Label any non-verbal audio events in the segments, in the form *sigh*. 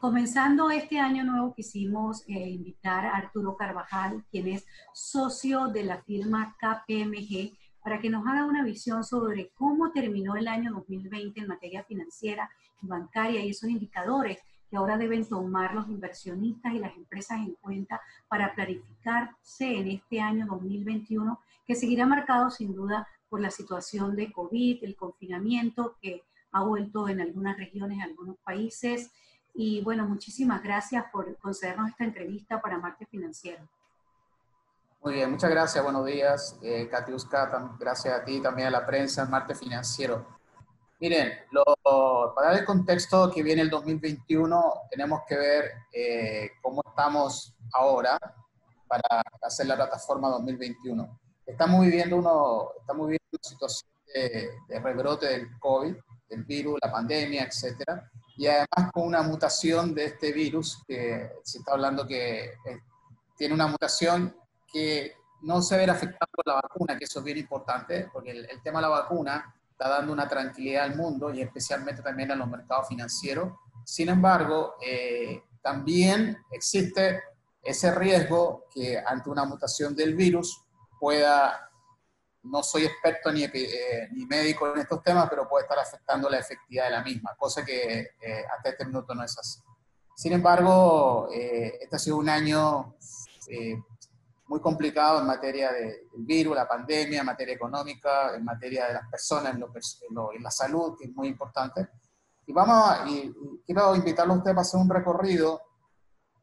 comenzando este año nuevo quisimos eh, invitar a Arturo Carvajal, quien es socio de la firma KPMG, para que nos haga una visión sobre cómo terminó el año 2020 en materia financiera y bancaria y esos indicadores que ahora deben tomar los inversionistas y las empresas en cuenta para planificarse en este año 2021, que seguirá marcado sin duda por la situación de COVID, el confinamiento que ha vuelto en algunas regiones, en algunos países. Y bueno, muchísimas gracias por concedernos esta entrevista para Marte Financiero. Muy bien, muchas gracias, buenos días, eh, Katiuska, gracias a ti, también a la prensa, Marte Financiero. Miren, lo, para dar el contexto que viene el 2021, tenemos que ver eh, cómo estamos ahora para hacer la plataforma 2021. Estamos viviendo, uno, estamos viviendo una situación de, de rebrote del COVID, del virus, la pandemia, etcétera, y además con una mutación de este virus, que se está hablando que eh, tiene una mutación que no se ve afectada por la vacuna, que eso es bien importante, porque el, el, tema de la vacuna está dando una tranquilidad al mundo y especialmente también a los mercados financieros. Sin embargo, eh, también existe ese riesgo que ante una mutación del virus pueda no soy experto ni, eh, médico en estos temas, pero puede estar afectando la efectividad de la misma, cosa que eh, hasta este minuto no es así. Sin embargo, eh, este ha sido un año eh, muy complicado en materia de, del virus, la pandemia, en materia económica, en materia de las personas, en, la salud, que es muy importante. Y vamos y, quiero invitarlos a ustedes a hacer un recorrido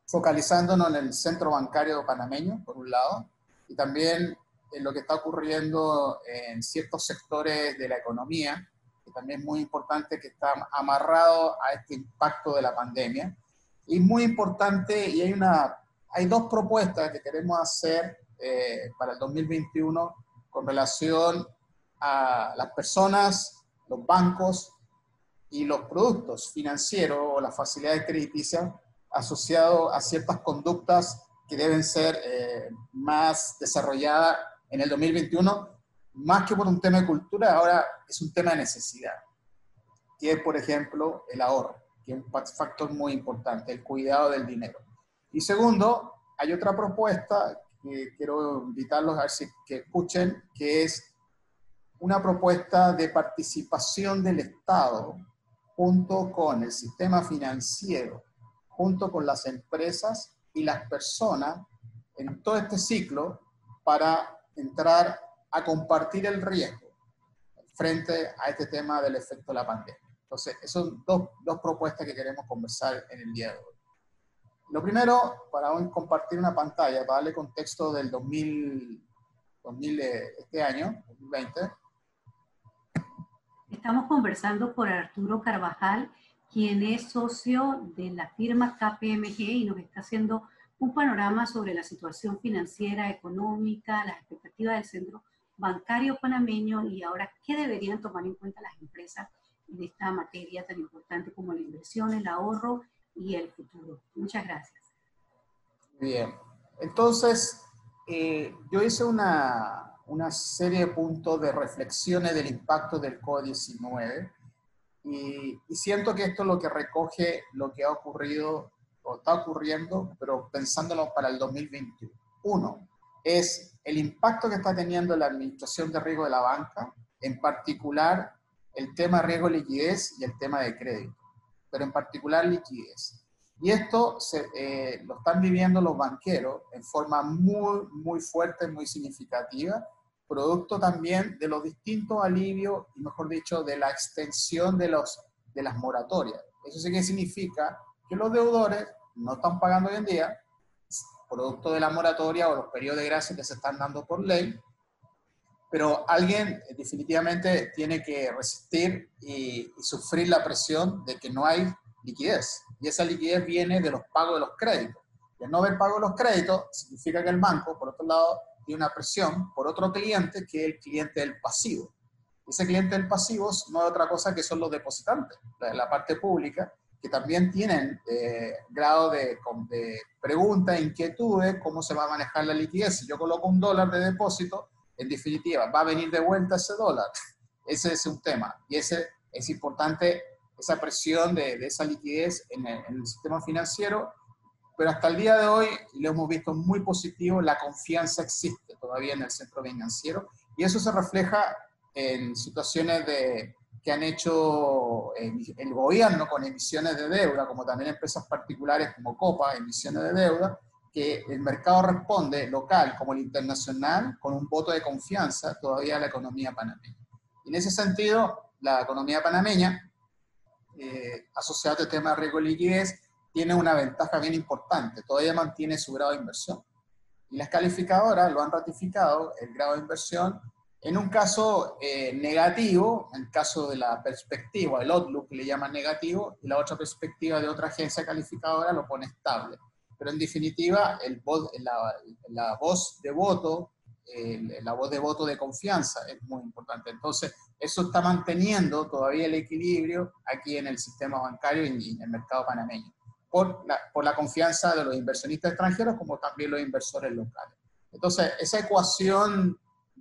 focalizándonos en el centro bancario panameño, por un lado, y también lo que está ocurriendo en ciertos sectores de la economía, que también es muy importante que está amarrado a este impacto de la pandemia. Y muy importante, y hay, una, hay dos propuestas que queremos hacer eh, para el 2021 con relación a las personas, los bancos y los productos financieros o las facilidades crediticias asociados a ciertas conductas que deben ser eh, más desarrolladas en el 2021, más que por un tema de cultura, ahora es un tema de necesidad, que es, por ejemplo, el ahorro, que es un factor muy importante, el cuidado del dinero. Y segundo, hay otra propuesta que quiero invitarlos a ver si que escuchen, que es una propuesta de participación del Estado junto con el sistema financiero, junto con las empresas y las personas en todo este ciclo para entrar a compartir el riesgo frente a este tema del efecto de la pandemia. Entonces, esas son dos, dos propuestas que queremos conversar en el día de hoy. Lo primero, para hoy compartir una pantalla, para darle contexto del 2000, 2000 este año, 2020. Estamos conversando con Arturo Carvajal, quien es socio de la firma KPMG y nos está haciendo un panorama sobre la situación financiera, económica, las expectativas del centro bancario panameño y ahora qué deberían tomar en cuenta las empresas en esta materia tan importante como la inversión, el ahorro y el futuro. Muchas gracias. Bien, entonces eh, yo hice una, una serie de puntos de reflexiones del impacto del COVID-19 y, y siento que esto es lo que recoge lo que ha ocurrido o está ocurriendo, pero pensándolo para el 2021. Uno, es el impacto que está teniendo la administración de riesgo de la banca, en particular el tema riesgo de liquidez y el tema de crédito, pero en particular liquidez. Y esto se, eh, lo están viviendo los banqueros en forma muy, muy fuerte, muy significativa, producto también de los distintos alivios y, mejor dicho, de la extensión de, los, de las moratorias. Eso sí que significa que los deudores no están pagando hoy en día, producto de la moratoria o los periodos de gracia que se están dando por ley, pero alguien definitivamente tiene que resistir y, y, sufrir la presión de que no hay liquidez. Y esa liquidez viene de los pagos de los créditos. Y el no haber pago de los créditos significa que el banco, por otro lado, tiene una presión por otro cliente que es el cliente del pasivo. Ese cliente del pasivo no es otra cosa que son los depositantes, la, la parte pública, que también tienen eh, grado de, de pregunta, inquietudes, cómo se va a manejar la liquidez. Si yo coloco un dólar de depósito, en definitiva, ¿va a venir de vuelta ese dólar? *laughs* Ese es un tema y ese es importante esa presión de, esa liquidez en el, sistema financiero, pero hasta el día de hoy lo hemos visto muy positivo, la confianza existe todavía en el centro financiero y eso se refleja en situaciones de, que han hecho eh, el gobierno con emisiones de deuda, como también empresas particulares como Copa, emisiones de deuda, que el mercado responde, local como el internacional, con un voto de confianza todavía a la economía panameña. Y en ese sentido, la economía panameña, eh, asociada al tema de riesgo de liquidez, tiene una ventaja bien importante, todavía mantiene su grado de inversión. Y las calificadoras lo han ratificado, el grado de inversión, en un caso eh, negativo, en el caso de la perspectiva, el outlook le llaman negativo, y la otra perspectiva de otra agencia calificadora lo pone estable. Pero en definitiva, el la, la voz de voto, la voz de voto de confianza es muy importante. Entonces, eso está manteniendo todavía el equilibrio aquí en el sistema bancario y en el mercado panameño, por la, por la confianza de los inversionistas extranjeros como también los inversores locales. Entonces, esa ecuación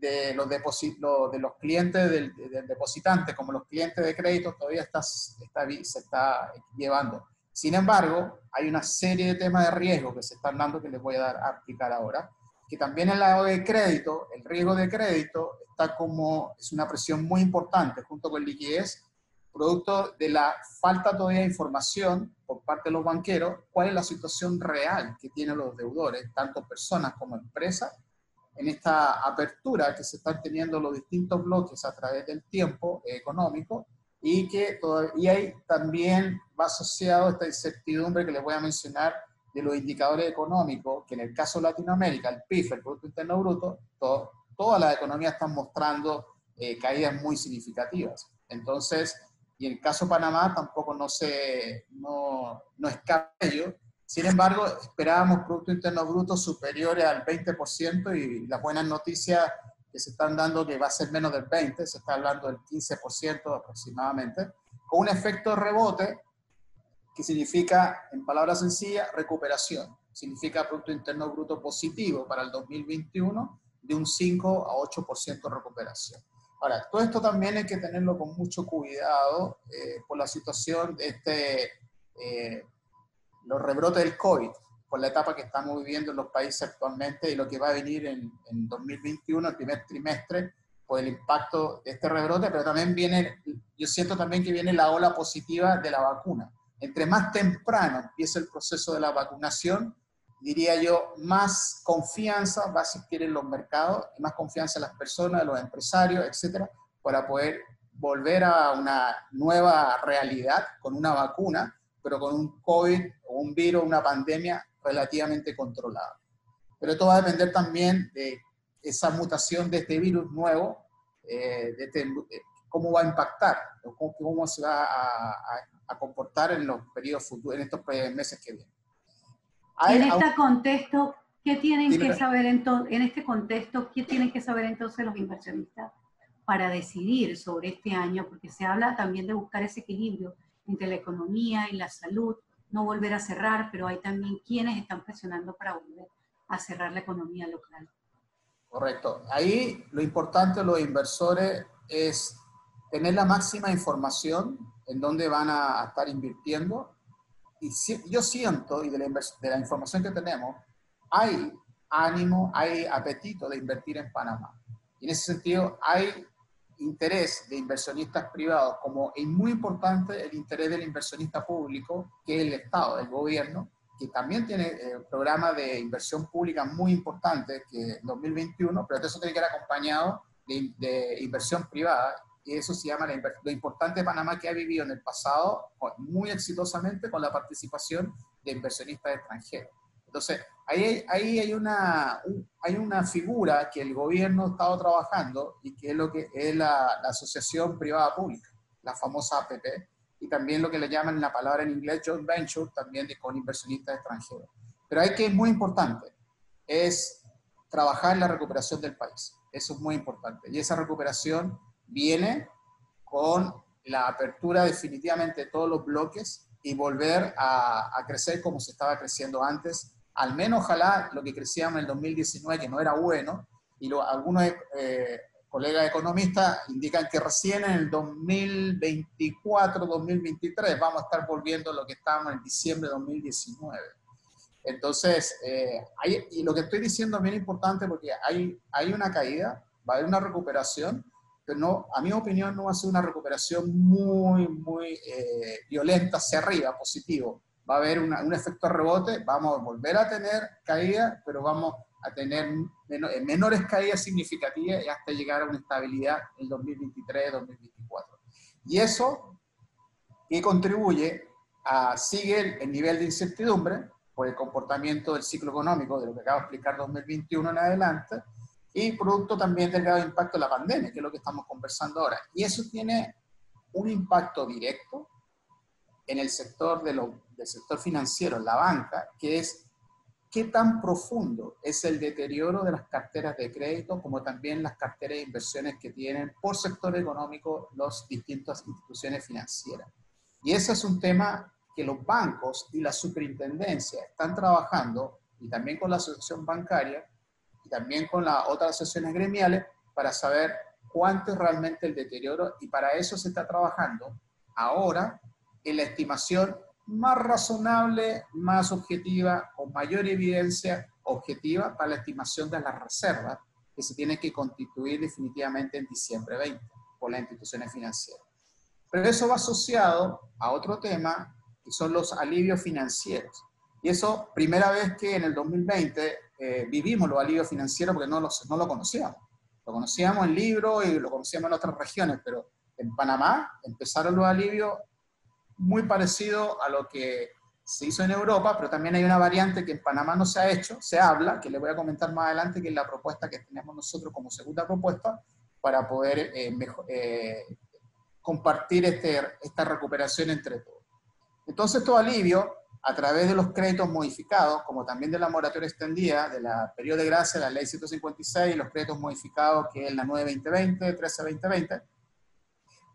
de los, de los clientes del, depositante como los clientes de crédito todavía está, se está llevando. Sin embargo, hay una serie de temas de riesgo que se están dando que les voy a dar a explicar ahora, que también en lado de crédito, el riesgo de crédito está como, es una presión muy importante junto con liquidez, producto de la falta todavía de información por parte de los banqueros, cuál es la situación real que tienen los deudores, tanto personas como empresas, en esta apertura que se están teniendo los distintos bloques a través del tiempo económico y que todavía hay también va asociado esta incertidumbre que les voy a mencionar de los indicadores económicos, que en el caso de Latinoamérica, el PIB, el Producto Interno Bruto, todo, todas las economías están mostrando eh, caídas muy significativas. Entonces, y en el caso de Panamá tampoco no, se, no, no escapa sin embargo, esperábamos Producto Interno Bruto superiores al 20% y las buenas noticias que se están dando que va a ser menos del 20%, se está hablando del 15% aproximadamente, con un efecto rebote que significa, en palabras sencillas, recuperación. Significa Producto Interno Bruto positivo para el 2021 de un 5 a 8% de recuperación. Ahora, todo esto también hay que tenerlo con mucho cuidado eh, por la situación de este eh, los rebrotes del COVID, por la etapa que estamos viviendo en los países actualmente y lo que va a venir en, en 2021, el primer trimestre, por el impacto de este rebrote, pero también viene, yo siento también que viene la ola positiva de la vacuna. Entre más temprano empiece el proceso de la vacunación, diría yo, más confianza va a existir en los mercados y más confianza en las personas, en los empresarios, etcétera, para poder volver a una nueva realidad con una vacuna pero con un COVID o un virus, una pandemia relativamente controlada. Pero esto va a depender también de esa mutación de este virus nuevo, eh, de este, eh, cómo va a impactar, cómo, cómo se va a, a, comportar en los periodos futuros, en estos meses que vienen. en este contexto, ¿qué tienen que saber entonces, en este contexto, qué tienen que saber entonces los inversionistas para decidir sobre este año? Porque se habla también de buscar ese equilibrio entre la economía y la salud, no volver a cerrar, pero hay también quienes están presionando para volver a cerrar la economía local. Correcto. Ahí lo importante de los inversores es tener la máxima información en dónde van a estar invirtiendo. Y yo siento, y de la, de la información que tenemos, hay ánimo, hay apetito de invertir en Panamá. Y en ese sentido, hay interés de inversionistas privados, como es muy importante el interés del inversionista público, que es el Estado, el gobierno, que también tiene eh, un programa de inversión pública muy importante, que en 2021, pero eso tiene que ir acompañado de, inversión privada, y eso se llama lo importante de Panamá que ha vivido en el pasado muy exitosamente con la participación de inversionistas extranjeros. Entonces, ahí, ahí hay, una, hay una figura que el gobierno ha estado trabajando y que es lo que es la, asociación privada pública, la famosa APP, y también lo que le llaman la palabra en inglés joint venture, también de, con inversionistas extranjeros. Pero hay que es muy importante, es trabajar en la recuperación del país. Eso es muy importante. Y esa recuperación viene con la apertura definitivamente de todos los bloques y volver a, a crecer como se estaba creciendo antes al menos ojalá lo que crecíamos en el 2019, que no era bueno, y algunos eh, colegas economistas indican que recién en el 2024, 2023 vamos a estar volviendo a lo que estábamos en diciembre de 2019. Entonces, eh, y lo que estoy diciendo es bien importante porque hay, hay una caída, va a haber una recuperación, pero no, a mi opinión no va a ser una recuperación muy, muy eh, violenta hacia arriba, positivo. Va a haber un efecto rebote, vamos a volver a tener caída, pero vamos a tener eh, menores caídas significativas y hasta llegar a una estabilidad en 2023-2024. Y eso que contribuye a, sigue el, nivel de incertidumbre por el comportamiento del ciclo económico, de lo que acabo de explicar 2021 en adelante, y producto también del grado de impacto de la pandemia, que es lo que estamos conversando ahora. Y eso tiene un impacto directo en el sector de lo, del sector financiero, la banca, que es qué tan profundo es el deterioro de las carteras de crédito, como también las carteras de inversiones que tienen por sector económico las distintas instituciones financieras. Y ese es un tema que los bancos y la superintendencia están trabajando, y también con la asociación bancaria, y también con las otras asociaciones gremiales, para saber cuánto es realmente el deterioro, y para eso se está trabajando ahora en la estimación más razonable, más objetiva, con mayor evidencia objetiva para la estimación de las reservas que se tienen que constituir definitivamente en diciembre 20 por las instituciones financieras. Pero eso va asociado a otro tema, que son los alivios financieros. Y eso, primera vez que en el 2020 eh, vivimos los alivios financieros porque no, los, no lo conocíamos. Lo conocíamos en libros y lo conocíamos en otras regiones, pero en Panamá empezaron los alivios muy parecido a lo que se hizo en Europa, pero también hay una variante que en Panamá no se ha hecho, se habla, que le voy a comentar más adelante, que es la propuesta que tenemos nosotros como segunda propuesta para poder eh, eh, compartir este, esta recuperación entre todos. Entonces, todo alivio a través de los créditos modificados, como también de la moratoria extendida, de la periodo de gracia, la ley 156, y los créditos modificados, que es la 9-2020, 13-2020,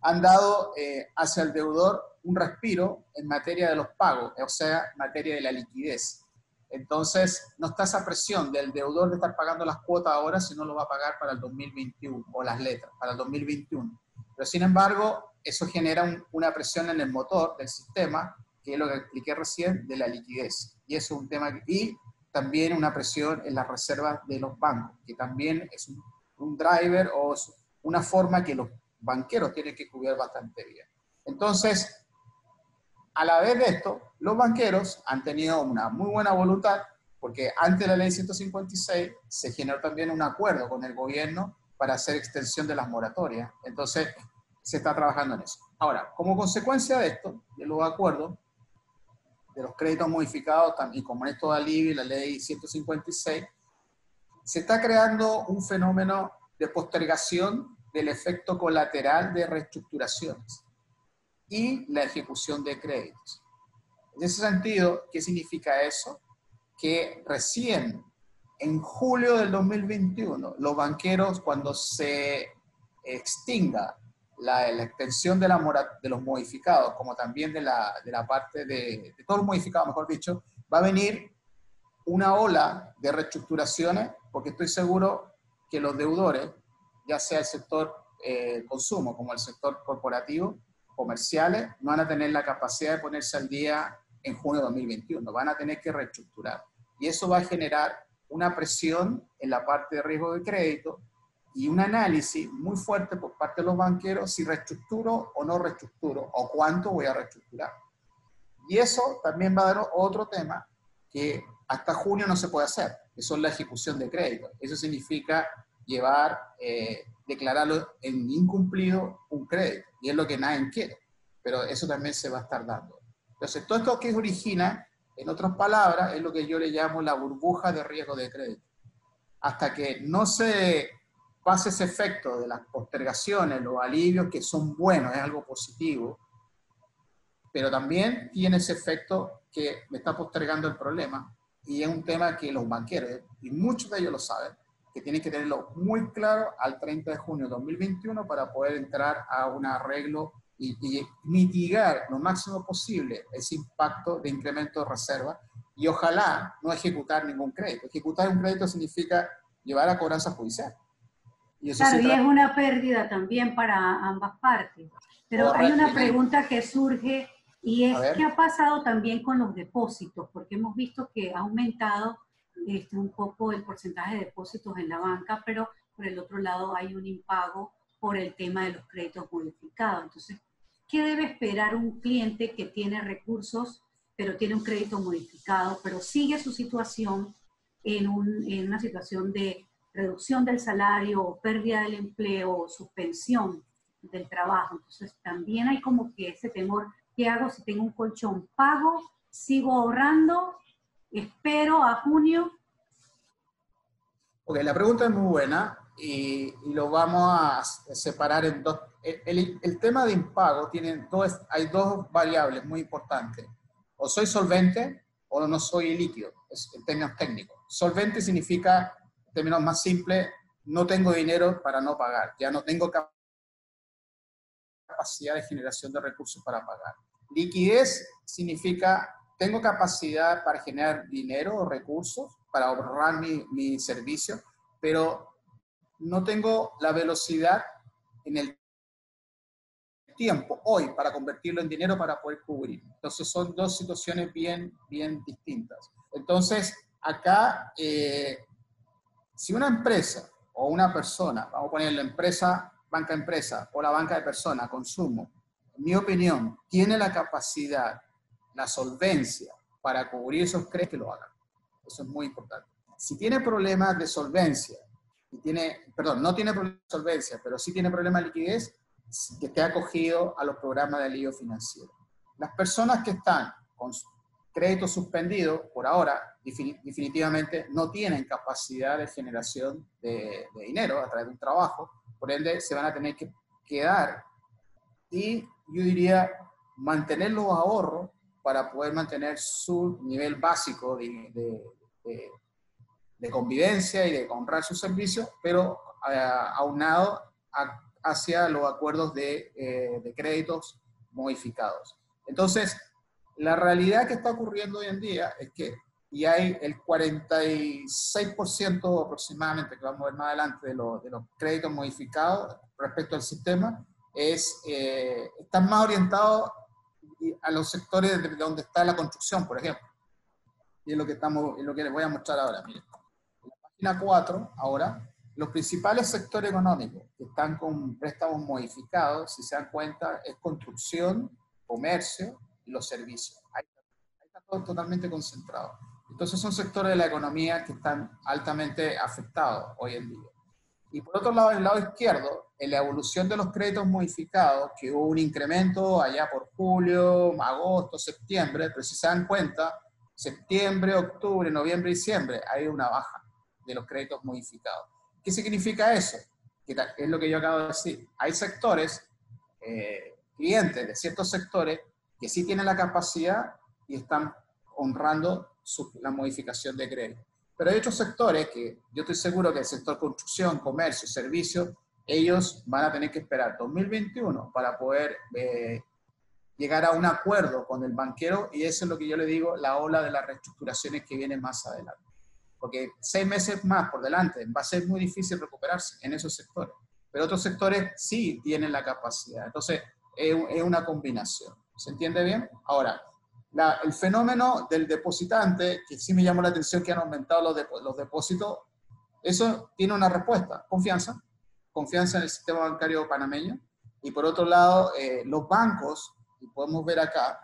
han dado eh, hacia el deudor un respiro en materia de los pagos, o sea, en materia de la liquidez. Entonces, no está esa presión del deudor de estar pagando las cuotas ahora si no lo va a pagar para el 2021, o las letras, para el 2021. Pero, sin embargo, eso genera una presión en el motor del sistema, que es lo que expliqué recién, de la liquidez. Y eso es un tema, y también una presión en las reservas de los bancos, que también es un, un driver o una forma que los banqueros tienen que cubrir bastante bien. Entonces, a la vez de esto, los banqueros han tenido una muy buena voluntad, porque antes de la ley 156 se generó también un acuerdo con el gobierno para hacer extensión de las moratorias. Entonces, se está trabajando en eso. Ahora, como consecuencia de esto, de los acuerdos, de los créditos modificados, y como esto de alivio y la ley 156, se está creando un fenómeno de postergación del efecto colateral de reestructuraciones y la ejecución de créditos. En ese sentido, ¿qué significa eso? Que recién en julio del 2021, los banqueros, cuando se extinga la, la extensión de, la de los modificados, como también de la, de la parte de, de todos los modificados, mejor dicho, va a venir una ola de reestructuraciones, porque estoy seguro que los deudores ya sea el sector eh, consumo como el sector corporativo, comerciales, no van a tener la capacidad de ponerse al día en junio de 2021, van a tener que reestructurar. Y eso va a generar una presión en la parte de riesgo de crédito y un análisis muy fuerte por parte de los banqueros si reestructuro o no reestructuro o cuánto voy a reestructurar. Y eso también va a dar otro tema que hasta junio no se puede hacer, que son la ejecución de crédito. Eso significa llevar, eh, declararlo en incumplido un crédito. Y es lo que nadie quiere. Pero eso también se va a estar dando. Entonces, todo esto que origina, en otras palabras, es lo que yo le llamo la burbuja de riesgo de crédito. Hasta que no se pase ese efecto de las postergaciones, los alivios, que son buenos, es algo positivo, pero también tiene ese efecto que me está postergando el problema y es un tema que los banqueros, y muchos de ellos lo saben, que tienen que tenerlo muy claro al 30 de junio de 2021 para poder entrar a un arreglo y, mitigar lo máximo posible ese impacto de incremento de reserva y ojalá no ejecutar ningún crédito. Ejecutar un crédito significa llevar a cobranza judicial. Y claro, y es una pérdida también para ambas partes. Pero hay una pregunta que surge y es qué ha pasado también con los depósitos, porque hemos visto que ha aumentado este, un poco el porcentaje de depósitos en la banca, pero por el otro lado hay un impago por el tema de los créditos modificados. Entonces, ¿qué debe esperar un cliente que tiene recursos, pero tiene un crédito modificado, pero sigue su situación en, en una situación de reducción del salario o pérdida del empleo o suspensión del trabajo? Entonces, también hay como que ese temor, ¿qué hago si tengo un colchón? ¿Pago? ¿Sigo ahorrando? ¿Espero a junio? Ok, la pregunta es muy buena y, lo vamos a separar en dos. El, tema de impago tiene dos, hay dos variables muy importantes. O soy solvente o no soy líquido, es, en términos técnicos. Solvente significa, en términos más simples, no tengo dinero para no pagar, ya no tengo capacidad de generación de recursos para pagar. Liquidez significa, tengo capacidad para generar dinero o recursos para ahorrar mi, mi servicio, pero no tengo la velocidad en el tiempo hoy para convertirlo en dinero para poder cubrir. Entonces son dos situaciones bien, bien distintas. Entonces, acá, eh, si una empresa o una persona, vamos a poner la empresa, banca empresa o la banca de persona, consumo, en mi opinión, tiene la capacidad, la solvencia para cubrir esos créditos, que lo hagan. Eso es muy importante. Si tiene problemas de solvencia y tiene, perdón, no tiene problemas de solvencia, pero sí tiene problemas de liquidez, que esté acogido a los programas de alivio financiero. Las personas que están con crédito suspendido, por ahora, definitivamente no tienen capacidad de generación de, dinero a través de un trabajo, por ende se van a tener que quedar y yo diría mantener los ahorros para poder mantener su nivel básico de, de convivencia y de comprar sus servicios, pero eh, aunado hacia los acuerdos de, eh, de, créditos modificados. Entonces, la realidad que está ocurriendo hoy en día es que y hay el 46% aproximadamente, que vamos a ver más adelante, de, de los créditos modificados respecto al sistema, es, eh, están más orientados a los sectores de donde está la construcción, por ejemplo. Y es lo que, estamos, es lo que les voy a mostrar ahora. Miren página 4, ahora, los principales sectores económicos que están con préstamos modificados, si se dan cuenta, es construcción, comercio y los servicios. Ahí, está todo totalmente concentrado. Entonces son sectores de la economía que están altamente afectados hoy en día. Y por otro lado, en el lado izquierdo, en la evolución de los créditos modificados, que hubo un incremento allá por julio, agosto, septiembre, pero si se dan cuenta, septiembre, octubre, noviembre, diciembre, hay una baja de los créditos modificados. ¿Qué significa eso? Que es lo que yo acabo de decir. Hay sectores, eh, clientes de ciertos sectores, que sí tienen la capacidad y están honrando la modificación de crédito. Pero hay otros sectores que yo estoy seguro que el sector construcción, comercio, servicios, ellos van a tener que esperar 2021 para poder eh, llegar a un acuerdo con el banquero y eso es lo que yo le digo, la ola de las reestructuraciones que viene más adelante porque seis meses más por delante va a ser muy difícil recuperarse en esos sectores. Pero otros sectores sí tienen la capacidad. Entonces, es, una combinación. ¿Se entiende bien? Ahora, el fenómeno del depositante, que sí me llamó la atención que han aumentado los, los depósitos, eso tiene una respuesta, confianza, confianza en el sistema bancario panameño. Y por otro lado, eh, los bancos, y podemos ver acá,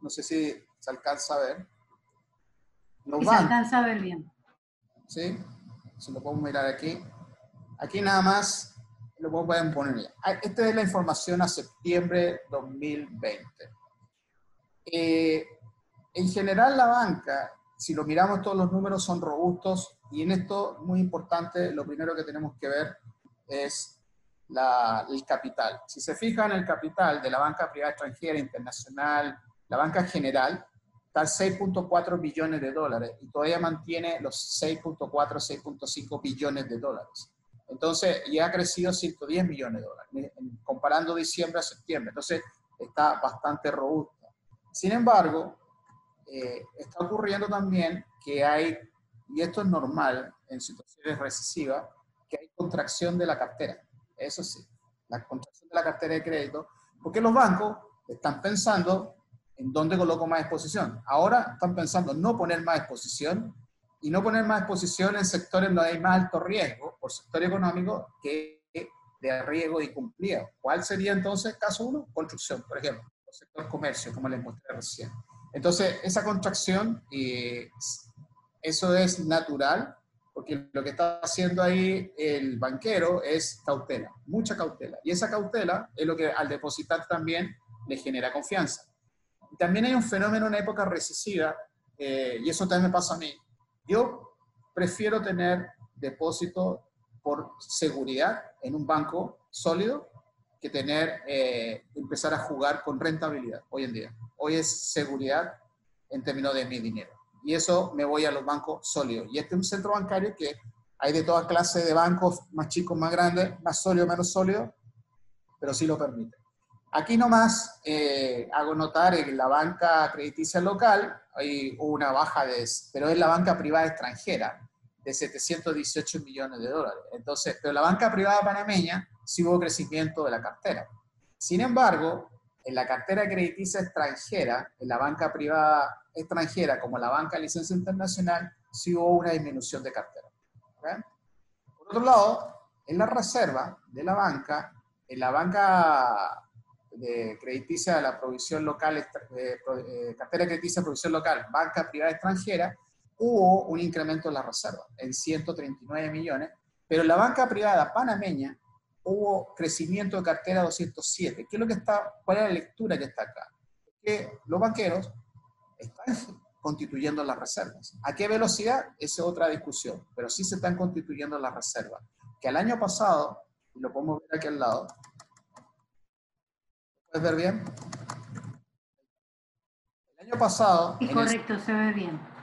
no sé si se alcanza a ver, y se alcanza a ver bien. ¿Sí? Se lo podemos mirar aquí. Aquí nada más lo pueden poner. Ah, esta es la información a septiembre 2020. Eh, en general la banca, si lo miramos todos los números son robustos y en esto muy importante, lo primero que tenemos que ver es la, el capital. Si se fijan, el capital de la banca privada extranjera, internacional, la banca general, está 6.4 billones de dólares y todavía mantiene los 6.4, 6.5 billones de dólares. Entonces, ya ha crecido 110 millones de dólares, comparando diciembre a septiembre. Entonces, está bastante robusta. Sin embargo, eh, está ocurriendo también que hay, y esto es normal en situaciones recesivas, que hay contracción de la cartera. Eso sí, la contracción de la cartera de crédito, porque los bancos están pensando en dónde coloco más exposición. Ahora están pensando no poner más exposición y no poner más exposición en sectores donde hay más alto riesgo por sector económico que de riesgo y cumplida. ¿Cuál sería entonces, caso uno? Construcción, por ejemplo, sector comercio, como les mostré recién. Entonces, esa contracción, eh, eso es natural, porque lo que está haciendo ahí el banquero es cautela, mucha cautela. Y esa cautela es lo que al depositar también le genera confianza. También hay un fenómeno en época recesiva, eh, y eso también me pasa a mí. Yo prefiero tener depósito por seguridad en un banco sólido que tener, eh, empezar a jugar con rentabilidad hoy en día. Hoy es seguridad en términos de mi dinero. Y eso me voy a los bancos sólidos. Y este es un centro bancario que hay de todas clases de bancos, más chicos, más grandes, más sólidos, menos sólidos, pero sí lo permite. Aquí nomás eh, hago notar en la banca crediticia local hay una baja de, pero es la banca privada extranjera, de 718 millones de dólares. Entonces, pero la banca privada panameña sí hubo crecimiento de la cartera. Sin embargo, en la cartera crediticia extranjera, en la banca privada extranjera, como la banca licencia internacional, sí hubo una disminución de cartera. Por otro lado, en la reserva de la banca, en la banca de crediticia de la provisión local, eh, cartera crediticia de provisión local, banca privada extranjera, hubo un incremento en la reserva en 139 millones, pero la banca privada panameña hubo crecimiento de cartera 207. ¿Qué es lo que está, cuál es la lectura que está acá? Que los banqueros están constituyendo las reservas. ¿A qué velocidad? Esa es otra discusión, pero sí se están constituyendo las reservas. Que el año pasado, y lo podemos ver aquí al lado, ¿puedes ver bien? El año pasado... Sí, correcto, se ve bien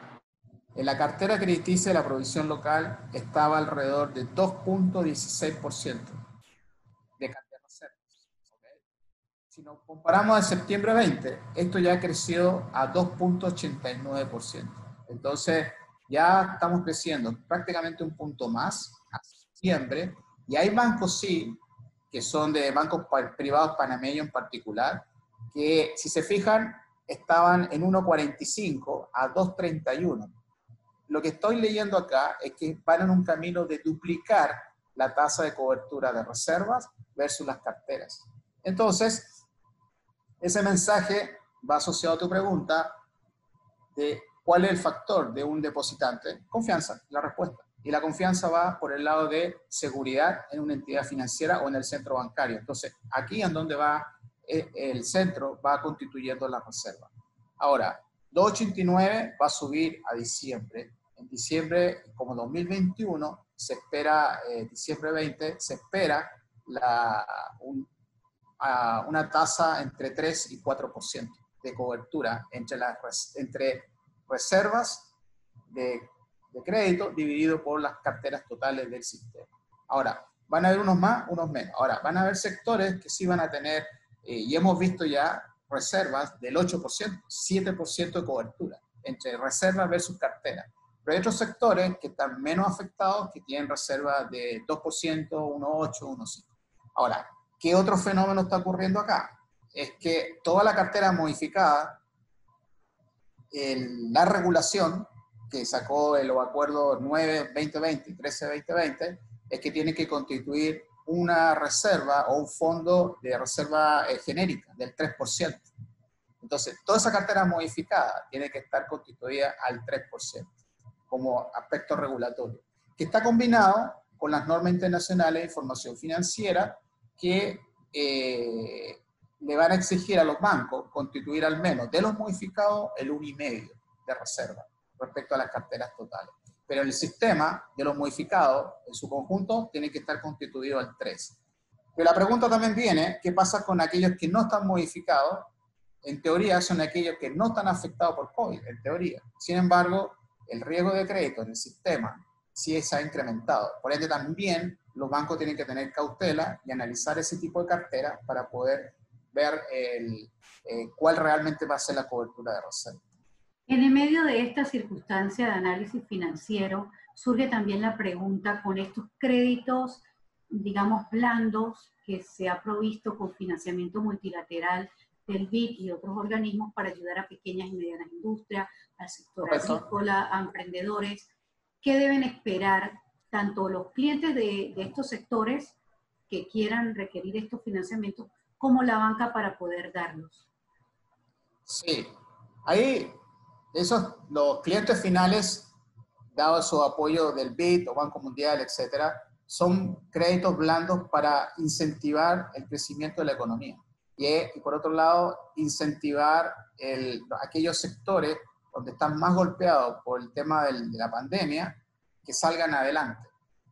en la cartera crediticia de la provisión local estaba alrededor de 2.16% de cartera reservas. Si nos comparamos a septiembre 20, esto ya creció a 2.89%. Entonces, ya estamos creciendo prácticamente un punto más a septiembre. Y hay bancos, sí, que son de bancos privados panameños en particular, que si se fijan, estaban en 1.45 a 2.31 lo que estoy leyendo acá es que van en un camino de duplicar la tasa de cobertura de reservas versus las carteras. Entonces, ese mensaje va asociado a tu pregunta de cuál es el factor de un depositante. Confianza, la respuesta. Y la confianza va por el lado de seguridad en una entidad financiera o en el centro bancario. Entonces, aquí en donde va eh, el centro, va constituyendo la reserva. Ahora, 289 va a subir a diciembre en diciembre, como 2021, se espera, eh, diciembre 20, se espera la, una tasa entre 3 y 4% de cobertura entre, las, entre reservas de, de crédito dividido por las carteras totales del sistema. Ahora, van a haber unos más, unos menos. Ahora, van a haber sectores que sí van a tener, eh, y hemos visto ya reservas del 8%, 7% de cobertura entre reservas versus cartera. Pero hay otros sectores que están menos afectados, que tienen reservas de 2%, 1,8%, 1,5%. Ahora, ¿qué otro fenómeno está ocurriendo acá? Es que toda la cartera modificada, la regulación que sacó el acuerdo 9-2020 y 13-2020, es que tiene que constituir una reserva o un fondo de reserva eh, genérica del 3%. Entonces, toda esa cartera modificada tiene que estar constituida al 3% como aspecto regulatorio, que está combinado con las normas internacionales de información financiera que eh, le van a exigir a los bancos constituir al menos de los modificados el 1,5 de reserva respecto a las carteras totales. Pero el sistema de los modificados en su conjunto tiene que estar constituido al 3. Pero la pregunta también viene, ¿qué pasa con aquellos que no están modificados? En teoría son aquellos que no están afectados por COVID, en teoría. Sin embargo, el riesgo de crédito en el sistema sí se ha incrementado. Por ende, también los bancos tienen que tener cautela y analizar ese tipo de cartera para poder ver el, eh, cuál realmente va a ser la cobertura de reserva. En el medio de esta circunstancia de análisis financiero, surge también la pregunta con estos créditos, digamos, blandos que se ha provisto con financiamiento multilateral del BID y otros organismos para ayudar a pequeñas y medianas industrias, al sector agrícola, a emprendedores. ¿Qué deben esperar tanto los clientes de, de estos sectores que quieran requerir estos financiamientos como la banca para poder darlos? Sí, ahí esos, los clientes finales, dado su apoyo del BID o Banco Mundial, etcétera, son créditos blandos para incentivar el crecimiento de la economía. Y, y por otro lado, incentivar el, aquellos sectores donde están más golpeados por el tema del, de la pandemia, que salgan adelante.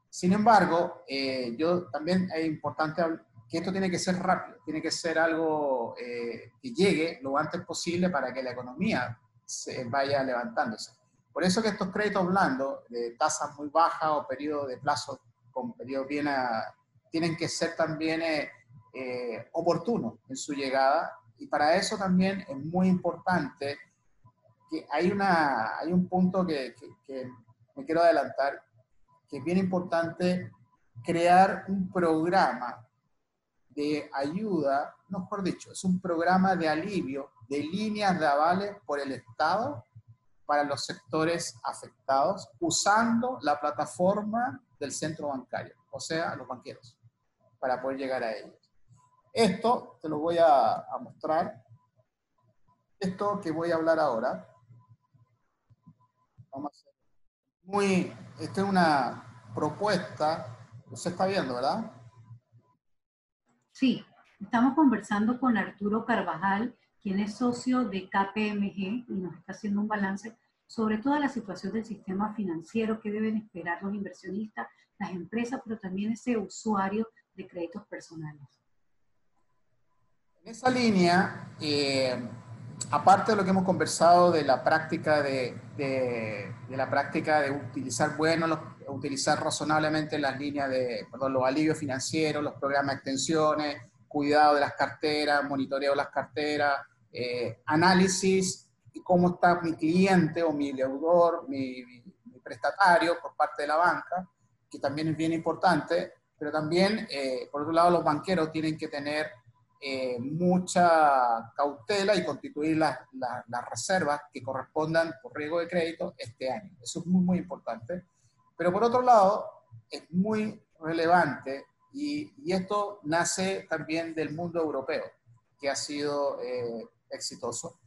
Sin embargo, eh, yo también es importante que esto tiene que ser rápido, tiene que ser algo eh, que llegue lo antes posible para que la economía se vaya levantándose. Por eso que estos créditos blandos de tasas muy bajas o periodos de plazo con periodos bien tienen que ser también eh, oportunos en su llegada y para eso también es muy importante que hay, una, hay un punto que, que me quiero adelantar que es bien importante crear un programa de ayuda, mejor dicho, es un programa de alivio de líneas de avales por el Estado para los sectores afectados usando la plataforma del centro bancario, o sea, los banqueros, para poder llegar a ellos. Esto te lo voy a, a mostrar. Esto que voy a hablar ahora, muy, esta es una propuesta, usted está viendo, ¿verdad? Sí, estamos conversando con Arturo Carvajal, quien es socio de KPMG y nos está haciendo un balance sobre toda la situación del sistema financiero que deben esperar los inversionistas, las empresas, pero también ese usuario de créditos personales. En esa línea, eh, aparte de lo que hemos conversado de la práctica de, la práctica de utilizar bueno, utilizar razonablemente las líneas de, los alivios financieros, los programas de extensiones, cuidado de las carteras, monitoreo de las carteras, eh, análisis y cómo está mi cliente o mi deudor, mi, mi, prestatario por parte de la banca, que también es bien importante, pero también, eh, por otro lado, los banqueros tienen que tener eh, mucha cautela y constituir las, reservas que correspondan por riesgo de crédito este año. Eso es muy, muy importante. Pero por otro lado, es muy relevante y, esto nace también del mundo europeo, que ha sido eh, exitoso.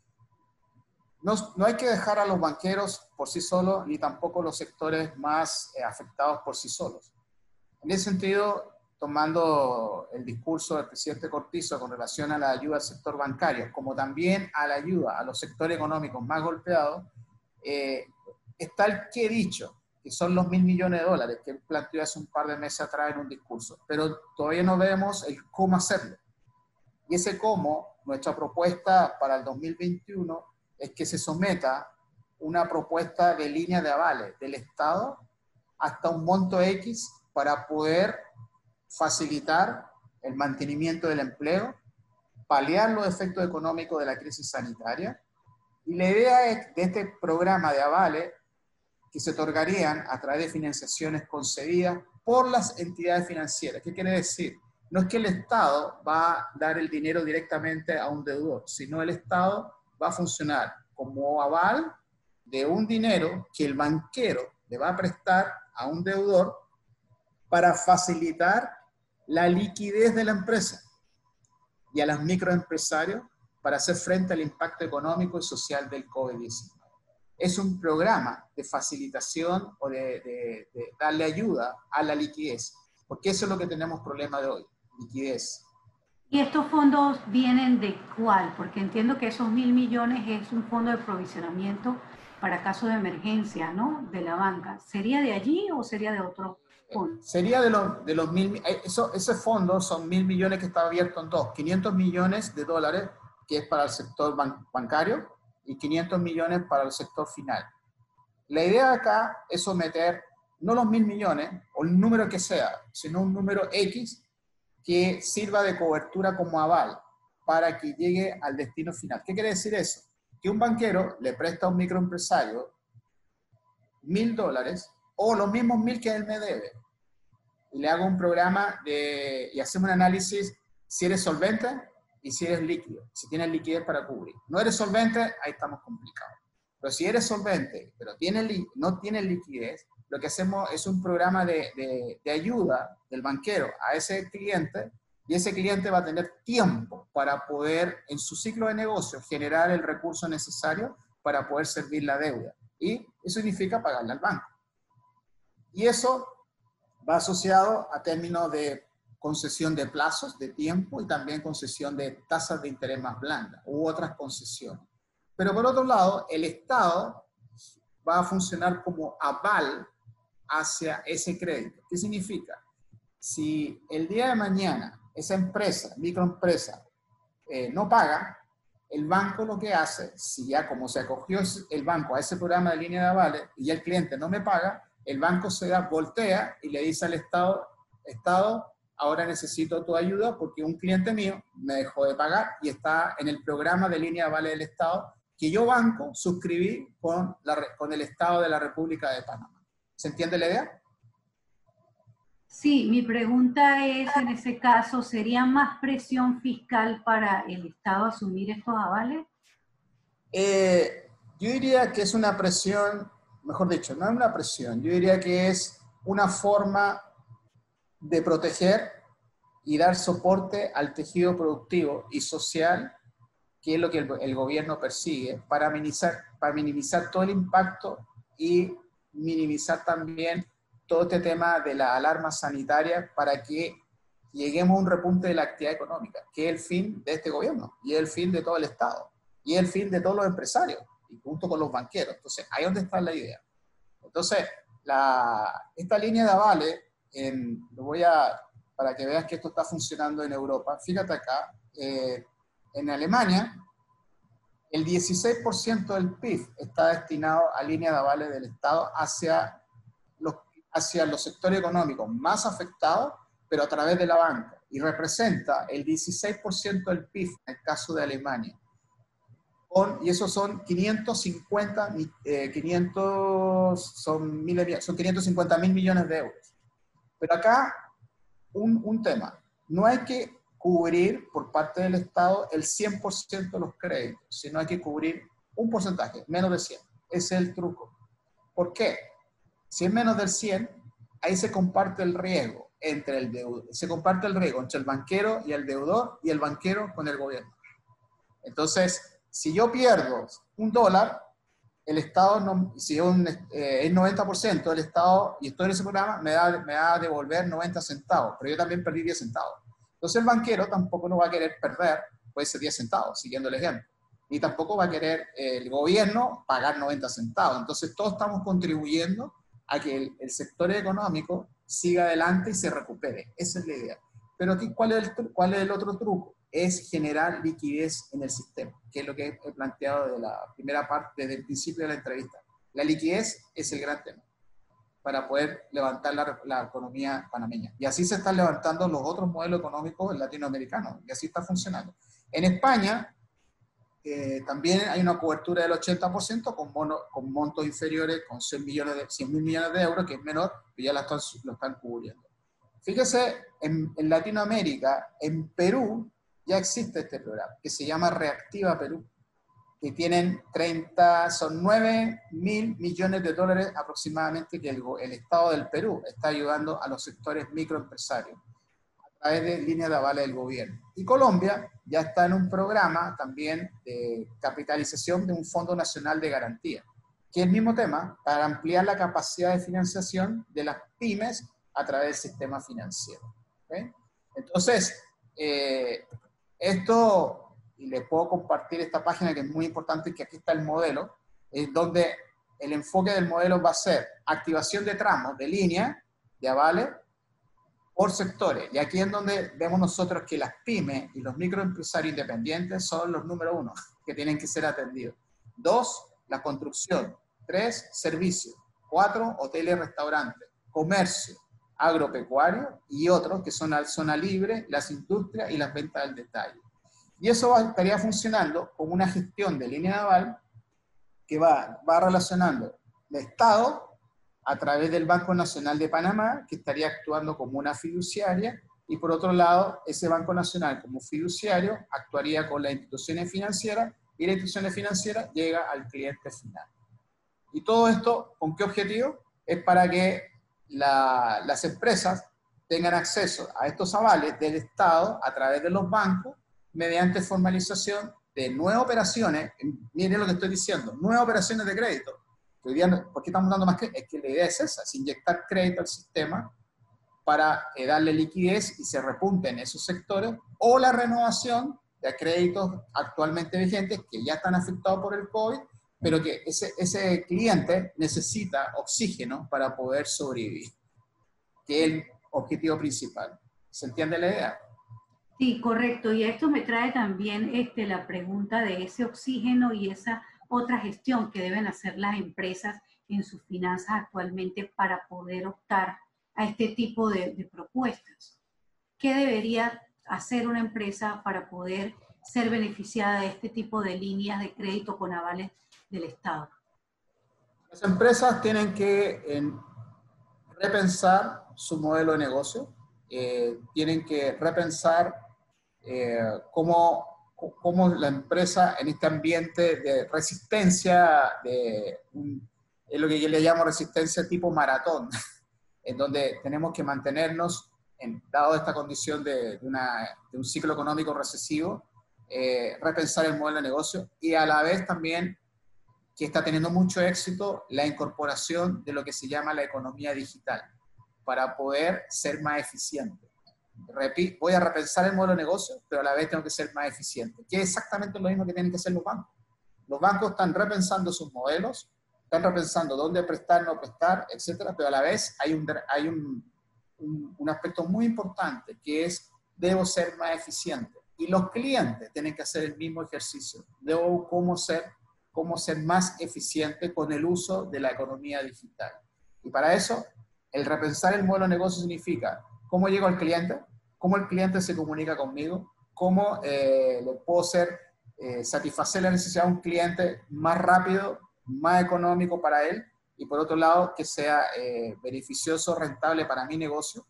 No, no, hay que dejar a los banqueros por sí solos, ni tampoco los sectores más eh, afectados por sí solos. En ese sentido, tomando el discurso del presidente Cortizo con relación a la ayuda al sector bancario, como también a la ayuda a los sectores económicos más golpeados, eh, está el que he dicho, que son los mil millones de dólares que planteó hace un par de meses atrás en un discurso, pero todavía no vemos el cómo hacerlo. Y ese cómo, nuestra propuesta para el 2021 es que se someta una propuesta de línea de avales del Estado hasta un monto X para poder facilitar el mantenimiento del empleo, paliar los efectos económicos de la crisis sanitaria. Y la idea es de este programa de avales que se otorgarían a través de financiaciones concedidas por las entidades financieras. ¿Qué quiere decir? No es que el Estado va a dar el dinero directamente a un deudor, sino el Estado va a funcionar como aval de un dinero que el banquero le va a prestar a un deudor para facilitar la liquidez de la empresa y a los microempresarios para hacer frente al impacto económico y social del COVID-19. Es un programa de facilitación o de, darle ayuda a la liquidez, porque eso es lo que tenemos problema de hoy, liquidez. ¿Y estos fondos vienen de cuál? Porque entiendo que esos mil millones es un fondo de provisionamiento para casos de emergencia, ¿no? De la banca. ¿Sería de allí o sería de otro Sería de los, de los mil, eh, eso, ese fondo son mil millones que está abierto en dos, 500 millones de dólares que es para el sector bancario y 500 millones para el sector final. La idea acá es someter no los mil millones o el número que sea, sino un número X que sirva de cobertura como aval para que llegue al destino final. ¿Qué quiere decir eso? Que un banquero le presta a un microempresario mil dólares o los mismos mil que él me debe. Y le hago un programa de, y hacemos un análisis si eres solvente y si eres líquido, si tienes liquidez para cubrir. No eres solvente, ahí estamos complicados. Pero si eres solvente, pero tiene, no tienes liquidez, lo que hacemos es un programa de, de, ayuda del banquero a ese cliente y ese cliente va a tener tiempo para poder en su ciclo de negocio generar el recurso necesario para poder servir la deuda. Y eso significa pagarle al banco. Y eso va asociado a términos de concesión de plazos, de tiempo y también concesión de tasas de interés más blandas u otras concesiones. Pero por otro lado, el Estado va a funcionar como aval hacia ese crédito. ¿Qué significa? Si el día de mañana esa empresa, microempresa, eh, no paga, el banco lo que hace, si ya como se acogió el banco a ese programa de línea de avales y el cliente no me paga, el banco se da, voltea y le dice al Estado, Estado, ahora necesito tu ayuda porque un cliente mío me dejó de pagar y está en el programa de línea de avales del Estado que yo banco suscribí con, la, con el Estado de la República de Panamá. ¿Se entiende la idea? Sí, mi pregunta es, en ese caso, ¿sería más presión fiscal para el Estado asumir estos avales? Eh, yo diría que es una presión, mejor dicho, no es una presión, yo diría que es una forma de proteger y dar soporte al tejido productivo y social que es lo que el, gobierno persigue, para minimizar, para minimizar todo el impacto y minimizar también todo este tema de la alarma sanitaria para que lleguemos a un repunte de la actividad económica, que es el fin de este gobierno y es el fin de todo el Estado y es el fin de todos los empresarios y junto con los banqueros. Entonces, ahí es donde está la idea. Entonces, la, esta línea de avales, en, lo voy a, para que veas que esto está funcionando en Europa, fíjate acá, eh, en Alemania, el 16% del PIB está destinado a línea de avales del Estado hacia los, hacia los sectores económicos más afectados, pero a través de la banca, y representa el 16% del PIB en el caso de Alemania. Y esos son 550, 500, eh, son, son 550 mil millones de euros. Pero acá, un, un tema, no hay que cubrir por parte del Estado el 100% de los créditos, sino hay que cubrir un porcentaje, menos de 100. Ese es el truco. ¿Por qué? Si es menos del 100, ahí se comparte el riesgo entre el deudor, se comparte el riesgo entre el banquero y el deudor y el banquero con el gobierno. Entonces, si yo pierdo un dólar, el Estado, no, si es, eh, 90% del Estado y estoy en ese programa, me da, me da a devolver 90 centavos, pero yo también perdí 10 centavos. Entonces el banquero tampoco no va a querer perder, puede ser 10 centavos, siguiendo el ejemplo. Ni tampoco va a querer eh, el gobierno pagar 90 centavos. Entonces todos estamos contribuyendo a que el, sector económico siga adelante y se recupere. Esa es la idea. Pero aquí, ¿cuál es, el, ¿cuál es el otro truco? Es generar liquidez en el sistema, que es lo que he planteado de la primera parte, desde el principio de la entrevista. La liquidez es el gran tema para poder levantar la, economía panameña. Y así se están levantando los otros modelos económicos latinoamericanos, y así está funcionando. En España eh, también hay una cobertura del 80% con, con montos inferiores, con 100 millones de, 100 mil millones de euros, que es menor, pero ya lo están cubriendo. Fíjese, en, en Latinoamérica, en Perú, ya existe este programa, que se llama Reactiva Perú que tienen 30, son 9 mil millones de dólares aproximadamente que el, el, Estado del Perú está ayudando a los sectores microempresarios a través de líneas de avales del gobierno. Y Colombia ya está en un programa también de capitalización de un Fondo Nacional de Garantía, que es el mismo tema para ampliar la capacidad de financiación de las pymes a través del sistema financiero. Entonces, eh, esto y les puedo compartir esta página que es muy importante, que aquí está el modelo, es donde el enfoque del modelo va a ser activación de tramos, de línea, de avales, por sectores. Y aquí es donde vemos nosotros que las pymes y los microempresarios independientes son los número uno que tienen que ser atendidos. Dos, la construcción. Tres, servicios. Cuatro, hoteles y restaurantes. Comercio, agropecuario y otros que son la zona libre, las industrias y las ventas del detalle. Y eso estaría funcionando como una gestión de línea naval que va, va relacionando el Estado a través del Banco Nacional de Panamá, que estaría actuando como una fiduciaria, y por otro lado, ese Banco Nacional como fiduciario actuaría con las instituciones financieras y la institución financiera llega al cliente final. Y todo esto, ¿con qué objetivo? Es para que las empresas tengan acceso a estos avales del Estado a través de los bancos mediante formalización de nuevas operaciones, miren lo que estoy diciendo, nuevas operaciones de crédito. ¿Por qué estamos dando más crédito? Es que la idea es esa, es inyectar crédito al sistema para eh, darle liquidez y se repunte en esos sectores, o la renovación de créditos actualmente vigentes que ya están afectados por el COVID, pero que ese, ese cliente necesita oxígeno para poder sobrevivir, que es el objetivo principal. ¿Se entiende la idea? Sí, correcto. Y esto me trae también este, la pregunta de ese oxígeno y esa otra gestión que deben hacer las empresas en sus finanzas actualmente para poder optar a este tipo de, propuestas. ¿Qué debería hacer una empresa para poder ser beneficiada de este tipo de líneas de crédito con avales del Estado? Las empresas tienen que repensar su modelo de negocio, eh, tienen que repensar eh, cómo, cómo, la empresa en este ambiente de resistencia, de es lo que yo le llamo resistencia tipo maratón, *laughs* en donde tenemos que mantenernos, en, dado esta condición de, un ciclo económico recesivo, eh, repensar el modelo de negocio y a la vez también que está teniendo mucho éxito la incorporación de lo que se llama la economía digital para poder ser más eficiente. voy a repensar el modelo de negocio, pero a la vez tengo que ser más eficiente, que es exactamente lo mismo que tienen que hacer los bancos. Los bancos están repensando sus modelos, están repensando dónde prestar, no prestar, etcétera, pero a la vez hay un, hay un, un, aspecto muy importante que es debo ser más eficiente. Y los clientes tienen que hacer el mismo ejercicio. Debo cómo ser, cómo ser más eficiente con el uso de la economía digital. Y para eso, el repensar el modelo de negocio significa cómo llego al cliente, cómo el cliente se comunica conmigo, cómo eh, le puedo ser, eh, satisfacer la necesidad de un cliente más rápido, más económico para él y por otro lado que sea eh, beneficioso, rentable para mi negocio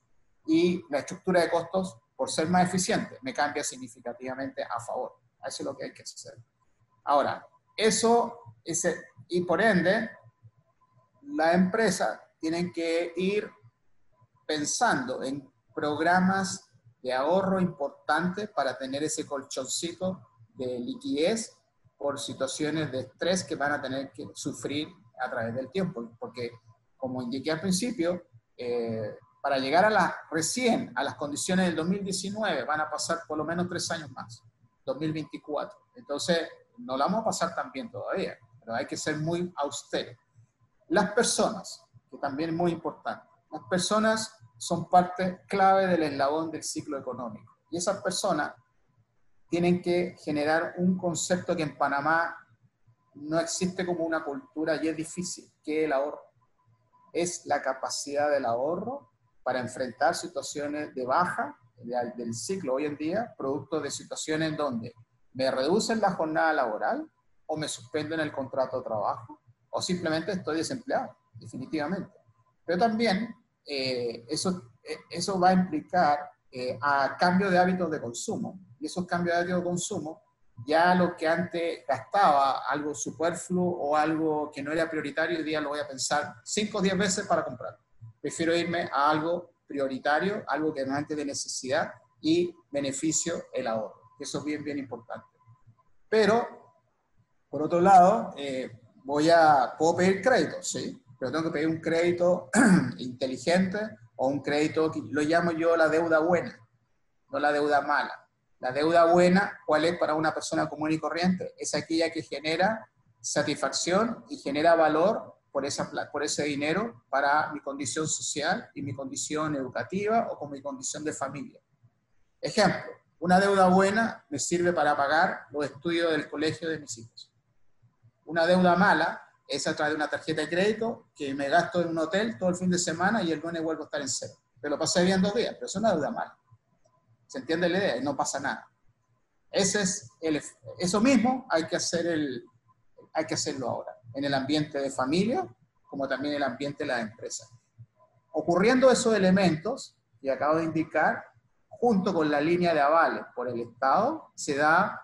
y la estructura de costos, por ser más eficiente, me cambia significativamente a favor. Eso es lo que hay que hacer. Ahora, eso, ese, y por ende, la empresa tiene que ir pensando en programas de ahorro importantes para tener ese colchoncito de liquidez por situaciones de estrés que van a tener que sufrir a través del tiempo. Porque, como indiqué al principio, eh, para llegar a la, recién a las condiciones del 2019 van a pasar por lo menos tres años más, 2024. Entonces, no la vamos a pasar tan bien todavía, pero hay que ser muy austero. Las personas, que también es muy importante, las personas son parte clave del eslabón del ciclo económico. Y esas personas tienen que generar un concepto que en Panamá no existe como una cultura y es difícil, que el ahorro. Es la capacidad del ahorro para enfrentar situaciones de baja del ciclo hoy en día, producto de situaciones donde me reducen la jornada laboral o me suspenden el contrato de trabajo o simplemente estoy desempleado, definitivamente. Pero también eh, eso, eh, eso va a implicar eh, a cambio de hábitos de consumo y esos cambios de hábitos de consumo, ya lo que antes gastaba, algo superfluo o algo que no era prioritario, hoy día lo voy a pensar 5 o 10 veces para comprar. Prefiero irme a algo prioritario, algo que antes de necesidad y beneficio el ahorro. Eso es bien, bien importante. Pero, por otro lado, eh, voy a, puedo pedir crédito, sí, pero tengo que pedir un crédito *clears throat* inteligente o un crédito que lo llamo yo la deuda buena, no la deuda mala. La deuda buena, ¿cuál es para una persona común y corriente? Es aquella que genera satisfacción y genera valor por, esa, por ese dinero para mi condición social y mi condición educativa o con mi condición de familia. Ejemplo, una deuda buena me sirve para pagar los estudios del colegio de mis hijos. Una deuda mala es a través de una tarjeta de crédito que me gasto en un hotel todo el fin de semana y el lunes vuelvo a estar en cero. Pero lo pasé bien dos días, pero es una deuda mala. ¿Se entiende la idea? Y no pasa nada. Eso mismo hay que, hay que hacerlo ahora. En el ambiente de familia, como también el ambiente de las empresas. Ocurriendo esos elementos, y acabo de indicar, junto con la línea de avales por el Estado, se da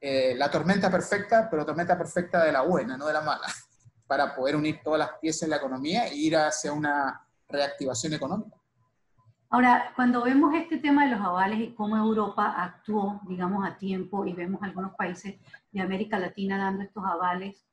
eh, la tormenta perfecta, pero tormenta perfecta de la buena, no de la mala, *laughs* para poder unir todas las piezas de la economía e ir hacia una reactivación económica. Ahora, cuando vemos este tema de los avales y cómo Europa actuó, digamos, a tiempo y vemos algunos países de América Latina dando estos avales,